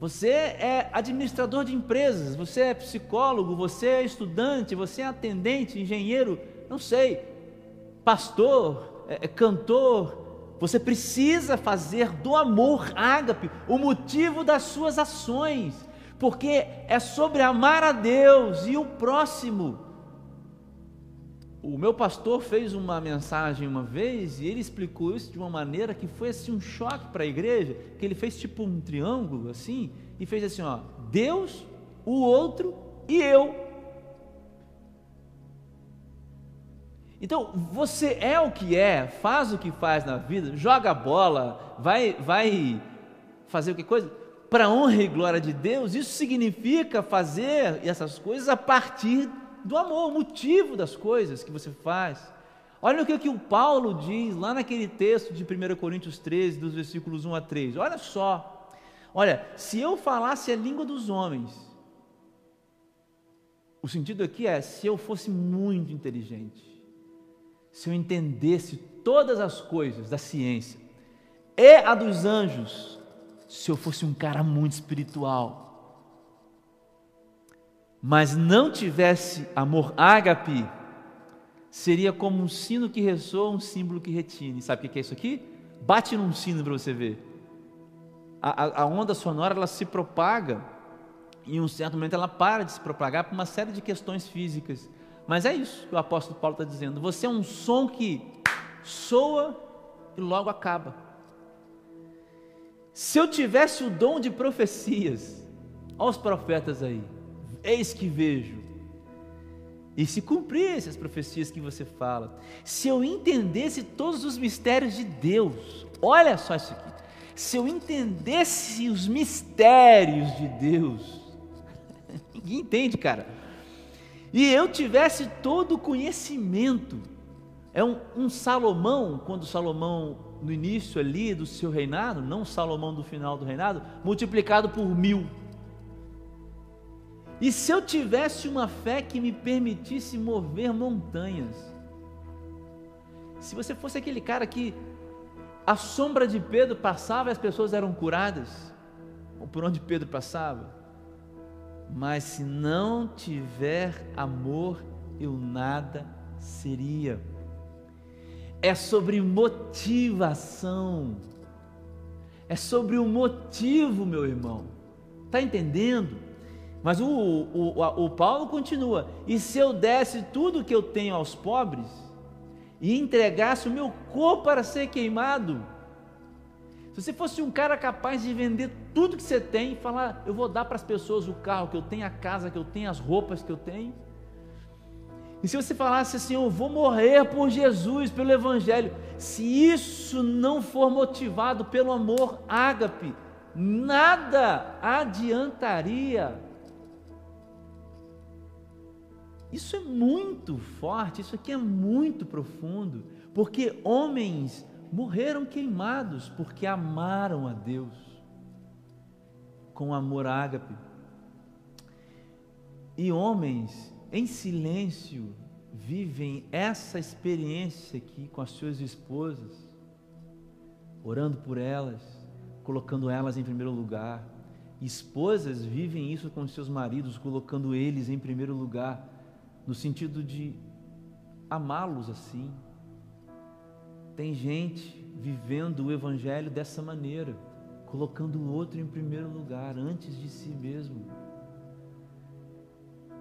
Você é administrador de empresas, você é psicólogo, você é estudante, você é atendente, engenheiro, não sei, pastor, é, é cantor. Você precisa fazer do amor ágape o motivo das suas ações, porque é sobre amar a Deus e o próximo. O meu pastor fez uma mensagem uma vez e ele explicou isso de uma maneira que foi assim um choque para a igreja, que ele fez tipo um triângulo assim e fez assim, ó, Deus, o outro e eu. Então, você é o que é, faz o que faz na vida, joga bola, vai vai fazer que coisa para honra e glória de Deus. Isso significa fazer essas coisas a partir do amor, o motivo das coisas que você faz. Olha o que, que o Paulo diz lá naquele texto de 1 Coríntios 13, dos versículos 1 a 3. Olha só. Olha, se eu falasse a língua dos homens, o sentido aqui é se eu fosse muito inteligente, se eu entendesse todas as coisas da ciência e a dos anjos, se eu fosse um cara muito espiritual, mas não tivesse amor ágape, seria como um sino que ressoa, um símbolo que retine. Sabe o que é isso aqui? Bate num sino para você ver. A, a, onda sonora ela se propaga, e em um certo momento ela para de se propagar por uma série de questões físicas. Mas é isso que o apóstolo Paulo está dizendo. Você é um som que soa e logo acaba. Se eu tivesse o dom de profecias, Olha os profetas aí. Eis que vejo. E se cumprissem as profecias que você fala, se eu entendesse todos os mistérios de Deus, olha só isso aqui. Se eu entendesse os mistérios de Deus, ninguém entende, cara. E eu tivesse todo o conhecimento, é um, um Salomão, quando Salomão, no início ali do seu reinado, não Salomão do final do reinado, multiplicado por mil. E se eu tivesse uma fé que me permitisse mover montanhas? Se você fosse aquele cara que a sombra de Pedro passava e as pessoas eram curadas, ou por onde Pedro passava, mas se não tiver amor, eu nada seria. É sobre motivação, é sobre o motivo, meu irmão, está entendendo? Mas o, o, o, Paulo continua: e se eu desse tudo que eu tenho aos pobres, e entregasse o meu corpo para ser queimado, se você fosse um cara capaz de vender tudo que você tem e falar, eu vou dar para as pessoas o carro que eu tenho, a casa que eu tenho, as roupas que eu tenho, e se você falasse assim, eu vou morrer por Jesus, pelo Evangelho, se isso não for motivado pelo amor ágape, nada adiantaria isso é muito forte, isso aqui é muito profundo, porque homens morreram queimados porque amaram a Deus com amor ágape. E homens em silêncio vivem essa experiência aqui com as suas esposas, orando por elas, colocando elas em primeiro lugar. Esposas vivem isso com seus maridos, colocando eles em primeiro lugar no sentido de amá-los assim. Tem gente vivendo o Evangelho dessa maneira, colocando o outro em primeiro lugar, antes de si mesmo.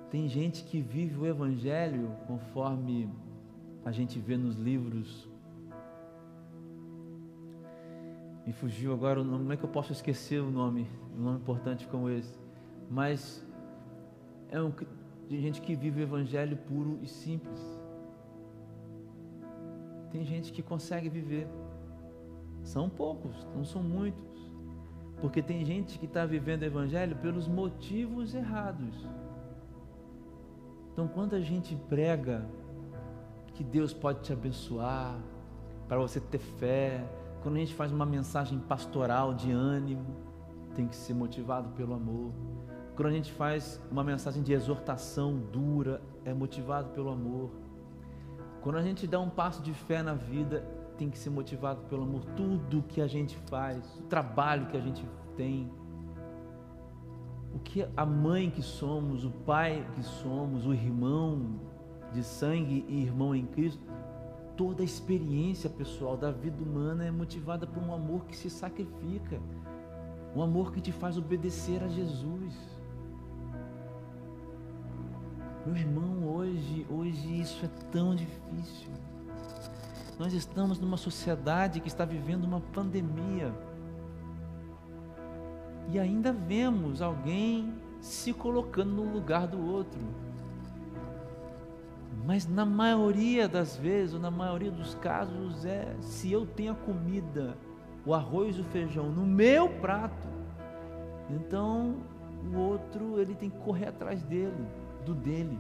Tem gente que vive o Evangelho conforme a gente vê nos livros. Me fugiu agora o nome, como é que eu posso esquecer o nome, um nome importante como esse? Mas é um, de gente que vive o evangelho puro e simples. Tem gente que consegue viver. São poucos, não são muitos. Porque tem gente que está vivendo o evangelho pelos motivos errados. Então, quando a gente prega que Deus pode te abençoar, para você ter fé, quando a gente faz uma mensagem pastoral de ânimo, tem que ser motivado pelo amor. Quando a gente faz uma mensagem de exortação dura, é motivado pelo amor. Quando a gente dá um passo de fé na vida, tem que ser motivado pelo amor. Tudo que a gente faz, o trabalho que a gente tem, o que a mãe que somos, o pai que somos, o irmão de sangue e irmão em Cristo, toda a experiência pessoal da vida humana é motivada por um amor que se sacrifica, um amor que te faz obedecer a Jesus. Meu irmão, hoje, hoje isso é tão difícil. Nós estamos numa sociedade que está vivendo uma pandemia. E ainda vemos alguém se colocando no lugar do outro. Mas na maioria das vezes, ou na maioria dos casos, é se eu tenho a comida, o arroz e o feijão no meu prato, então o outro ele tem que correr atrás dele do dele.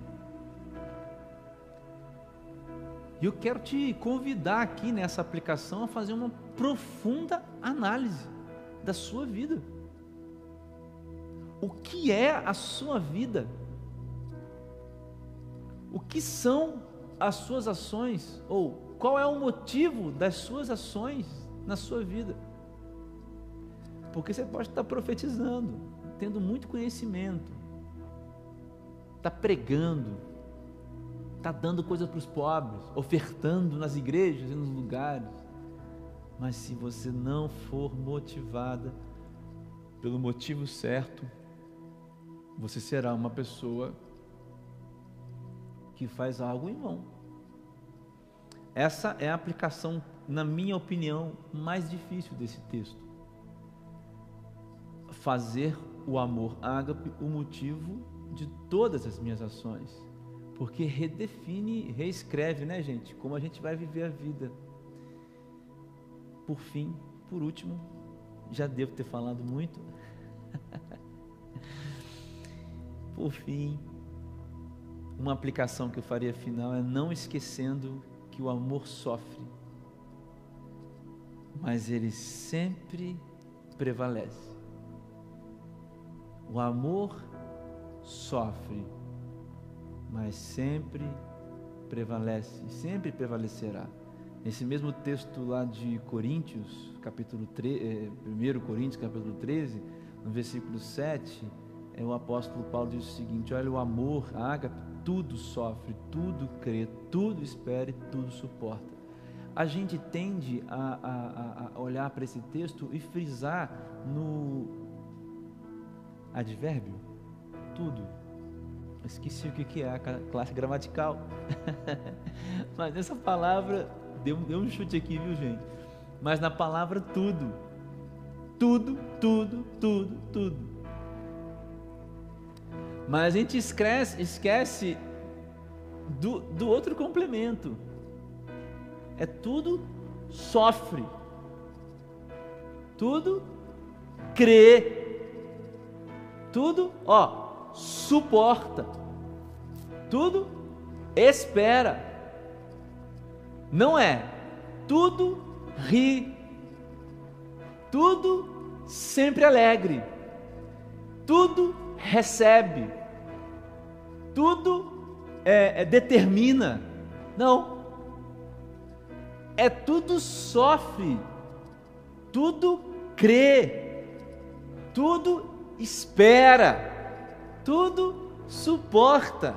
E eu quero te convidar aqui nessa aplicação a fazer uma profunda análise da sua vida. O que é a sua vida? O que são as suas ações? Ou qual é o motivo das suas ações na sua vida? Porque você pode estar profetizando, tendo muito conhecimento, está pregando, está dando coisa para os pobres, ofertando nas igrejas e nos lugares. Mas se você não for motivada pelo motivo certo, você será uma pessoa que faz algo em vão. Essa é a aplicação, na minha opinião, mais difícil desse texto. Fazer o amor ágape o motivo de todas as minhas ações, porque redefine, reescreve, né, gente, como a gente vai viver a vida. Por fim, por último, já devo ter falado muito. por fim, uma aplicação que eu faria final é não esquecendo que o amor sofre, mas ele sempre prevalece. O amor sofre, mas sempre prevalece, sempre prevalecerá. Nesse mesmo texto lá de Coríntios, capítulo 3, 1 eh, Coríntios, capítulo 13, no versículo 7, é, o apóstolo Paulo diz o seguinte: olha, o amor, a ágape, tudo sofre, tudo crê, tudo espera e tudo suporta. A gente tende a, a, a olhar para esse texto e frisar no advérbio, tudo. Esqueci o que é a classe gramatical. Mas essa palavra deu, deu um chute aqui, viu, gente? Mas na palavra tudo. Tudo, tudo, tudo, tudo. Mas a gente esquece, esquece do, do outro complemento. É tudo sofre. Tudo crê. Tudo, ó, suporta. Tudo espera. Não é tudo ri. Tudo sempre alegre. Tudo recebe tudo é, é, determina. Não. É tudo sofre, tudo crê, tudo espera, tudo suporta.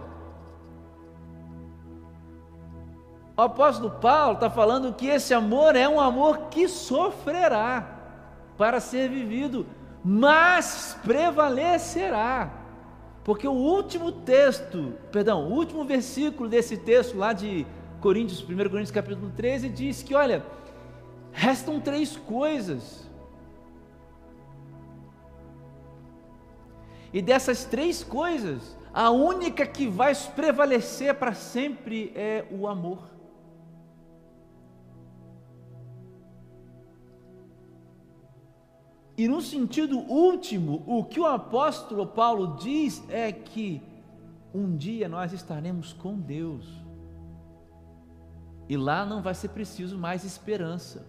O apóstolo Paulo está falando que esse amor é um amor que sofrerá para ser vivido, mas prevalecerá. Porque o último texto, perdão, o último versículo desse texto lá de Coríntios, 1 Coríntios capítulo 13, diz que, olha, restam três coisas. E dessas três coisas, a única que vai prevalecer para sempre é o amor. E no sentido último, o que o apóstolo Paulo diz é que um dia nós estaremos com Deus. E lá não vai ser preciso mais esperança.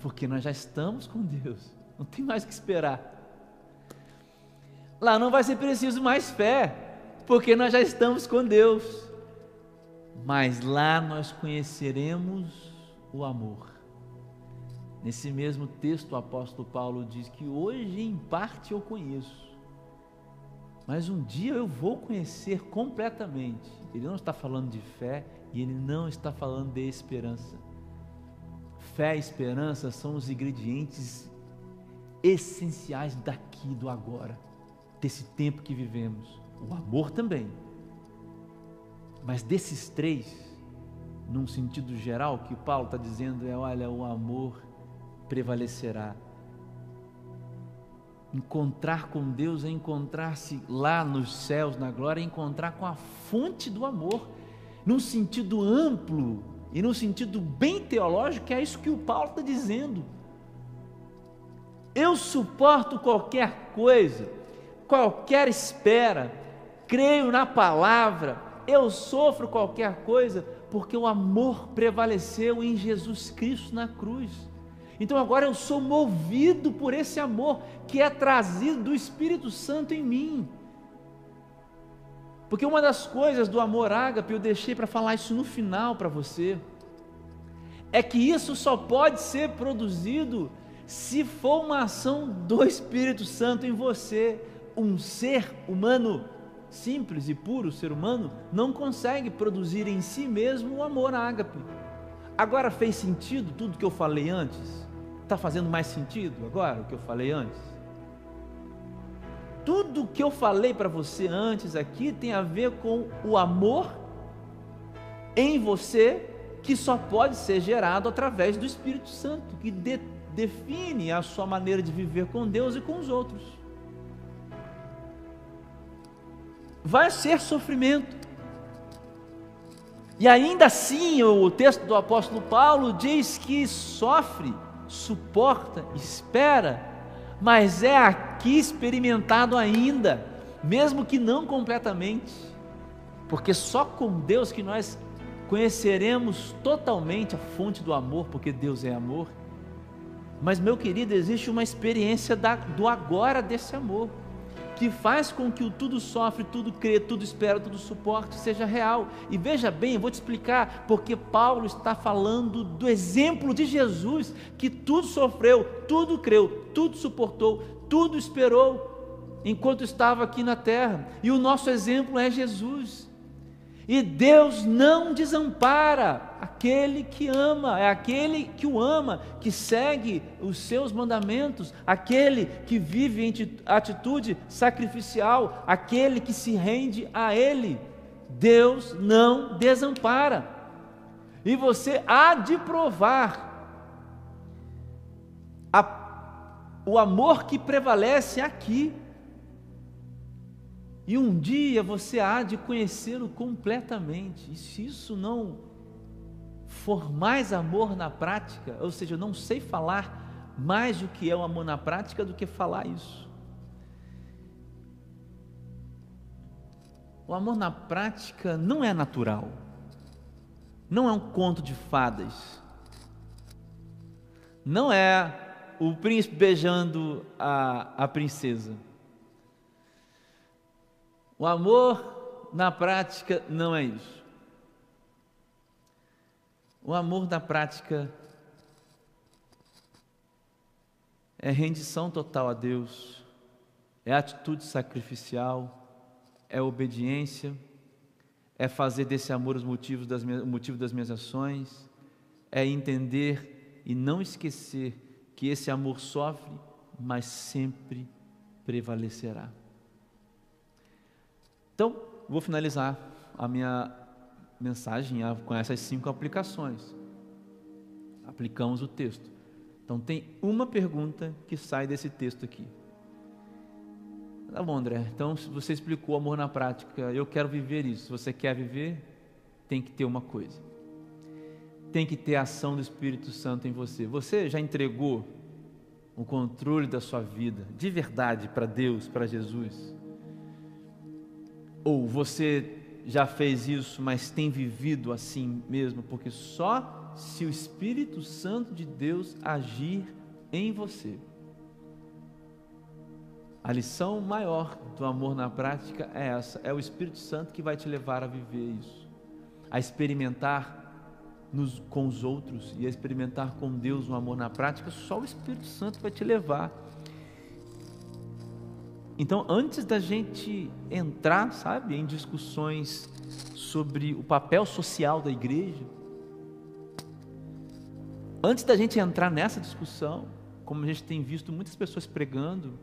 Porque nós já estamos com Deus. Não tem mais que esperar. Lá não vai ser preciso mais fé, porque nós já estamos com Deus. Mas lá nós conheceremos o amor. Nesse mesmo texto, o apóstolo Paulo diz que hoje, em parte, eu conheço, mas um dia eu vou conhecer completamente. Ele não está falando de fé e ele não está falando de esperança. Fé e esperança são os ingredientes essenciais daqui, do agora, desse tempo que vivemos. O amor também. Mas desses três, num sentido geral, o que Paulo está dizendo é: olha, o amor prevalecerá. Encontrar com Deus é encontrar-se lá nos céus, na glória, é encontrar com a fonte do amor, num sentido amplo e num sentido bem teológico, é isso que o Paulo está dizendo. Eu suporto qualquer coisa, qualquer espera, creio na palavra, eu sofro qualquer coisa, porque o amor prevaleceu em Jesus Cristo na cruz. Então agora eu sou movido por esse amor que é trazido do Espírito Santo em mim. Porque uma das coisas do amor ágape, eu deixei para falar isso no final para você, é que isso só pode ser produzido se for uma ação do Espírito Santo em você. Um ser humano simples e puro, ser humano, não consegue produzir em si mesmo o amor ágape. Agora fez sentido tudo que eu falei antes? Está fazendo mais sentido agora o que eu falei antes? Tudo que eu falei para você antes aqui tem a ver com o amor em você que só pode ser gerado através do Espírito Santo, que de, define a sua maneira de viver com Deus e com os outros. Vai ser sofrimento. E ainda assim, o texto do apóstolo Paulo diz que sofre, suporta, espera, mas é aqui experimentado ainda, mesmo que não completamente, porque só com Deus que nós conheceremos totalmente a fonte do amor, porque Deus é amor. Mas, meu querido, existe uma experiência da, do agora desse amor, que faz com que o tudo sofre, tudo crê, tudo espera, tudo suporte seja real. E veja bem, eu vou te explicar porque Paulo está falando do exemplo de Jesus, que tudo sofreu, tudo creu, tudo suportou, tudo esperou, enquanto estava aqui na terra. E o nosso exemplo é Jesus. E Deus não desampara aquele que ama, é aquele que o ama, que segue os seus mandamentos, aquele que vive em atitude sacrificial, aquele que se rende a Ele. Deus não desampara. E você há de provar a, o amor que prevalece aqui e um dia você há de conhecê-lo completamente. E se isso não for mais amor na prática, ou seja, eu não sei falar mais o que é o amor na prática do que falar isso. O amor na prática não é natural, não é um conto de fadas, não é o príncipe beijando a, a princesa. O amor na prática não é isso. O amor na prática é rendição total a Deus, é atitude sacrificial, é obediência, é fazer desse amor os motivos das minhas, o motivo das minhas ações, é entender e não esquecer que esse amor sofre, mas sempre prevalecerá. Então, vou finalizar a minha mensagem com essas cinco aplicações. Aplicamos o texto. Então, tem uma pergunta que sai desse texto aqui. Tá bom, André. Então, você explicou amor na prática, eu quero viver isso. Se você quer viver, tem que ter uma coisa. Tem que ter a ação do Espírito Santo em você. Você já entregou o controle da sua vida de verdade para Deus, para Jesus? Ou você já fez isso, mas tem vivido assim mesmo? Porque só se o Espírito Santo de Deus agir em você. A lição maior do amor na prática é essa: é o Espírito Santo que vai te levar a viver isso, a experimentar nos, com os outros e a experimentar com Deus o amor na prática. Só o Espírito Santo vai te levar então, antes da gente entrar, sabe, em discussões sobre o papel social da igreja, antes da gente entrar nessa discussão, como a gente tem visto muitas pessoas pregando,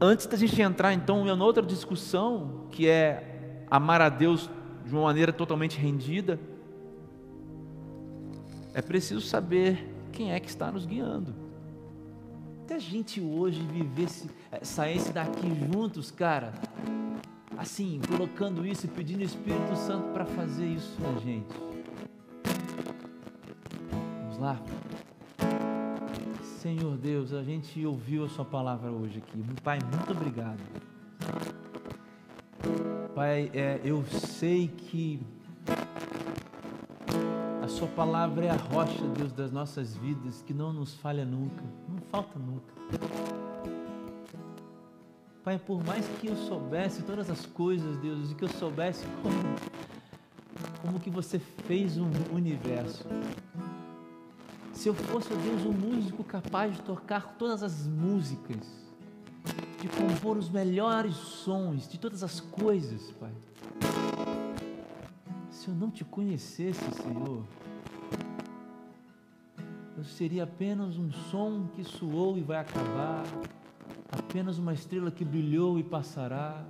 antes da gente entrar então em outra discussão, que é amar a Deus de uma maneira totalmente rendida, é preciso saber quem é que está nos guiando. Até a gente hoje vivesse, eh, saísse daqui juntos, cara, assim, colocando isso e pedindo o Espírito Santo para fazer isso na gente. Vamos lá? Senhor Deus, a gente ouviu a Sua palavra hoje aqui. Pai, muito obrigado. Pai, é, eu sei que Sua palavra é a rocha, Deus, das nossas vidas, que não nos falha nunca, não falta nunca. Pai, por mais que eu soubesse todas as coisas, Deus, e que eu soubesse como, como que você fez um universo, se eu fosse, Deus, um músico capaz de tocar todas as músicas, de compor os melhores sons de todas as coisas, Pai se eu não te conhecesse, Senhor, seria apenas um som que soou e vai acabar, apenas uma estrela que brilhou e passará.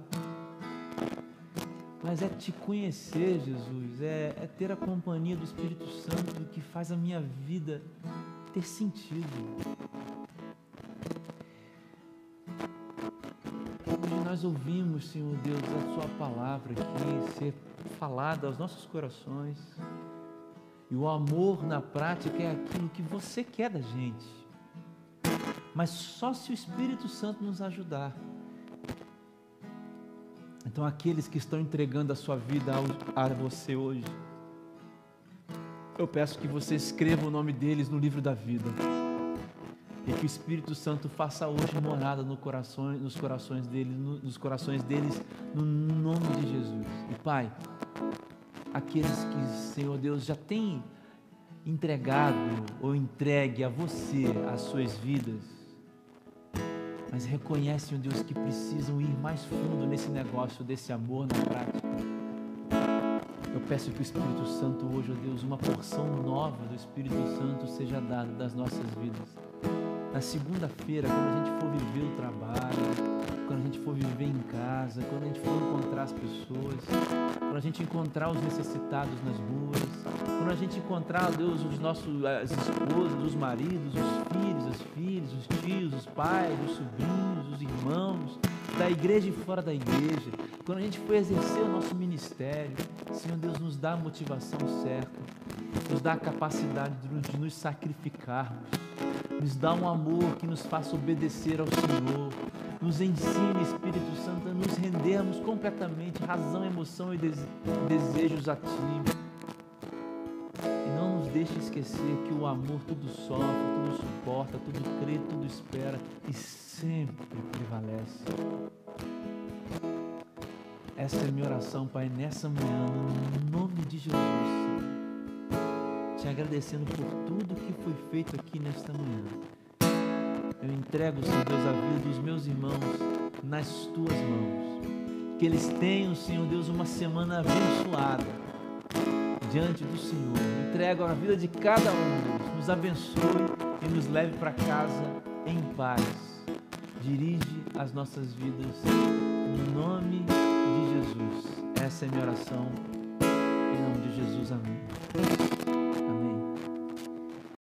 Mas é te conhecer, Jesus, é, é ter a companhia do Espírito Santo que faz a minha vida ter sentido. Hoje nós nós ouvimos, Senhor Deus, a Sua palavra aqui ser falada aos nossos corações. E o amor na prática é aquilo que você quer da gente. Mas só se o Espírito Santo nos ajudar. Então, aqueles que estão entregando a sua vida a você hoje, eu peço que você escreva o nome deles no livro da vida. E que o Espírito Santo faça hoje morada no coração, nos corações deles, nos corações deles, no nome de Jesus. E Pai, aqueles que, Senhor Deus, já têm entregado ou entregue a você as suas vidas, mas reconhecem, Deus, que precisam ir mais fundo nesse negócio desse amor na prática. Eu peço que o Espírito Santo hoje, ó Deus, uma porção nova do Espírito Santo seja dada das nossas vidas na segunda-feira, quando a gente for viver o trabalho, quando a gente for viver em casa, quando a gente for encontrar as pessoas, quando a gente encontrar os necessitados nas ruas, quando a gente encontrar, Deus, os nossos, as esposas, os maridos, os filhos, as filhas, os tios, os pais, os sobrinhos, os irmãos, da igreja e fora da igreja, quando a gente for exercer o nosso ministério, Senhor Deus, nos dá a motivação certa, nos dá a capacidade de nos sacrificarmos nos dá um amor que nos faça obedecer ao Senhor. Nos ensine, Espírito Santo, a nos rendermos completamente, razão, emoção e desejos a Ti. Deixe esquecer que o amor tudo sofre, tudo suporta, tudo crê, tudo espera e sempre prevalece. Essa é minha oração, Pai, nessa manhã, no nome de Jesus te agradecendo por tudo que foi feito aqui nesta manhã. Eu entrego, Senhor Deus, a vida dos meus irmãos nas tuas mãos. Que eles tenham, Senhor Deus, uma semana abençoada diante do Senhor. Entrego a vida de cada um, Deus. Nos abençoe e nos leve para casa em paz. Dirige as nossas vidas no nome de Jesus. Essa é a minha oração. Em nome de Jesus, amém.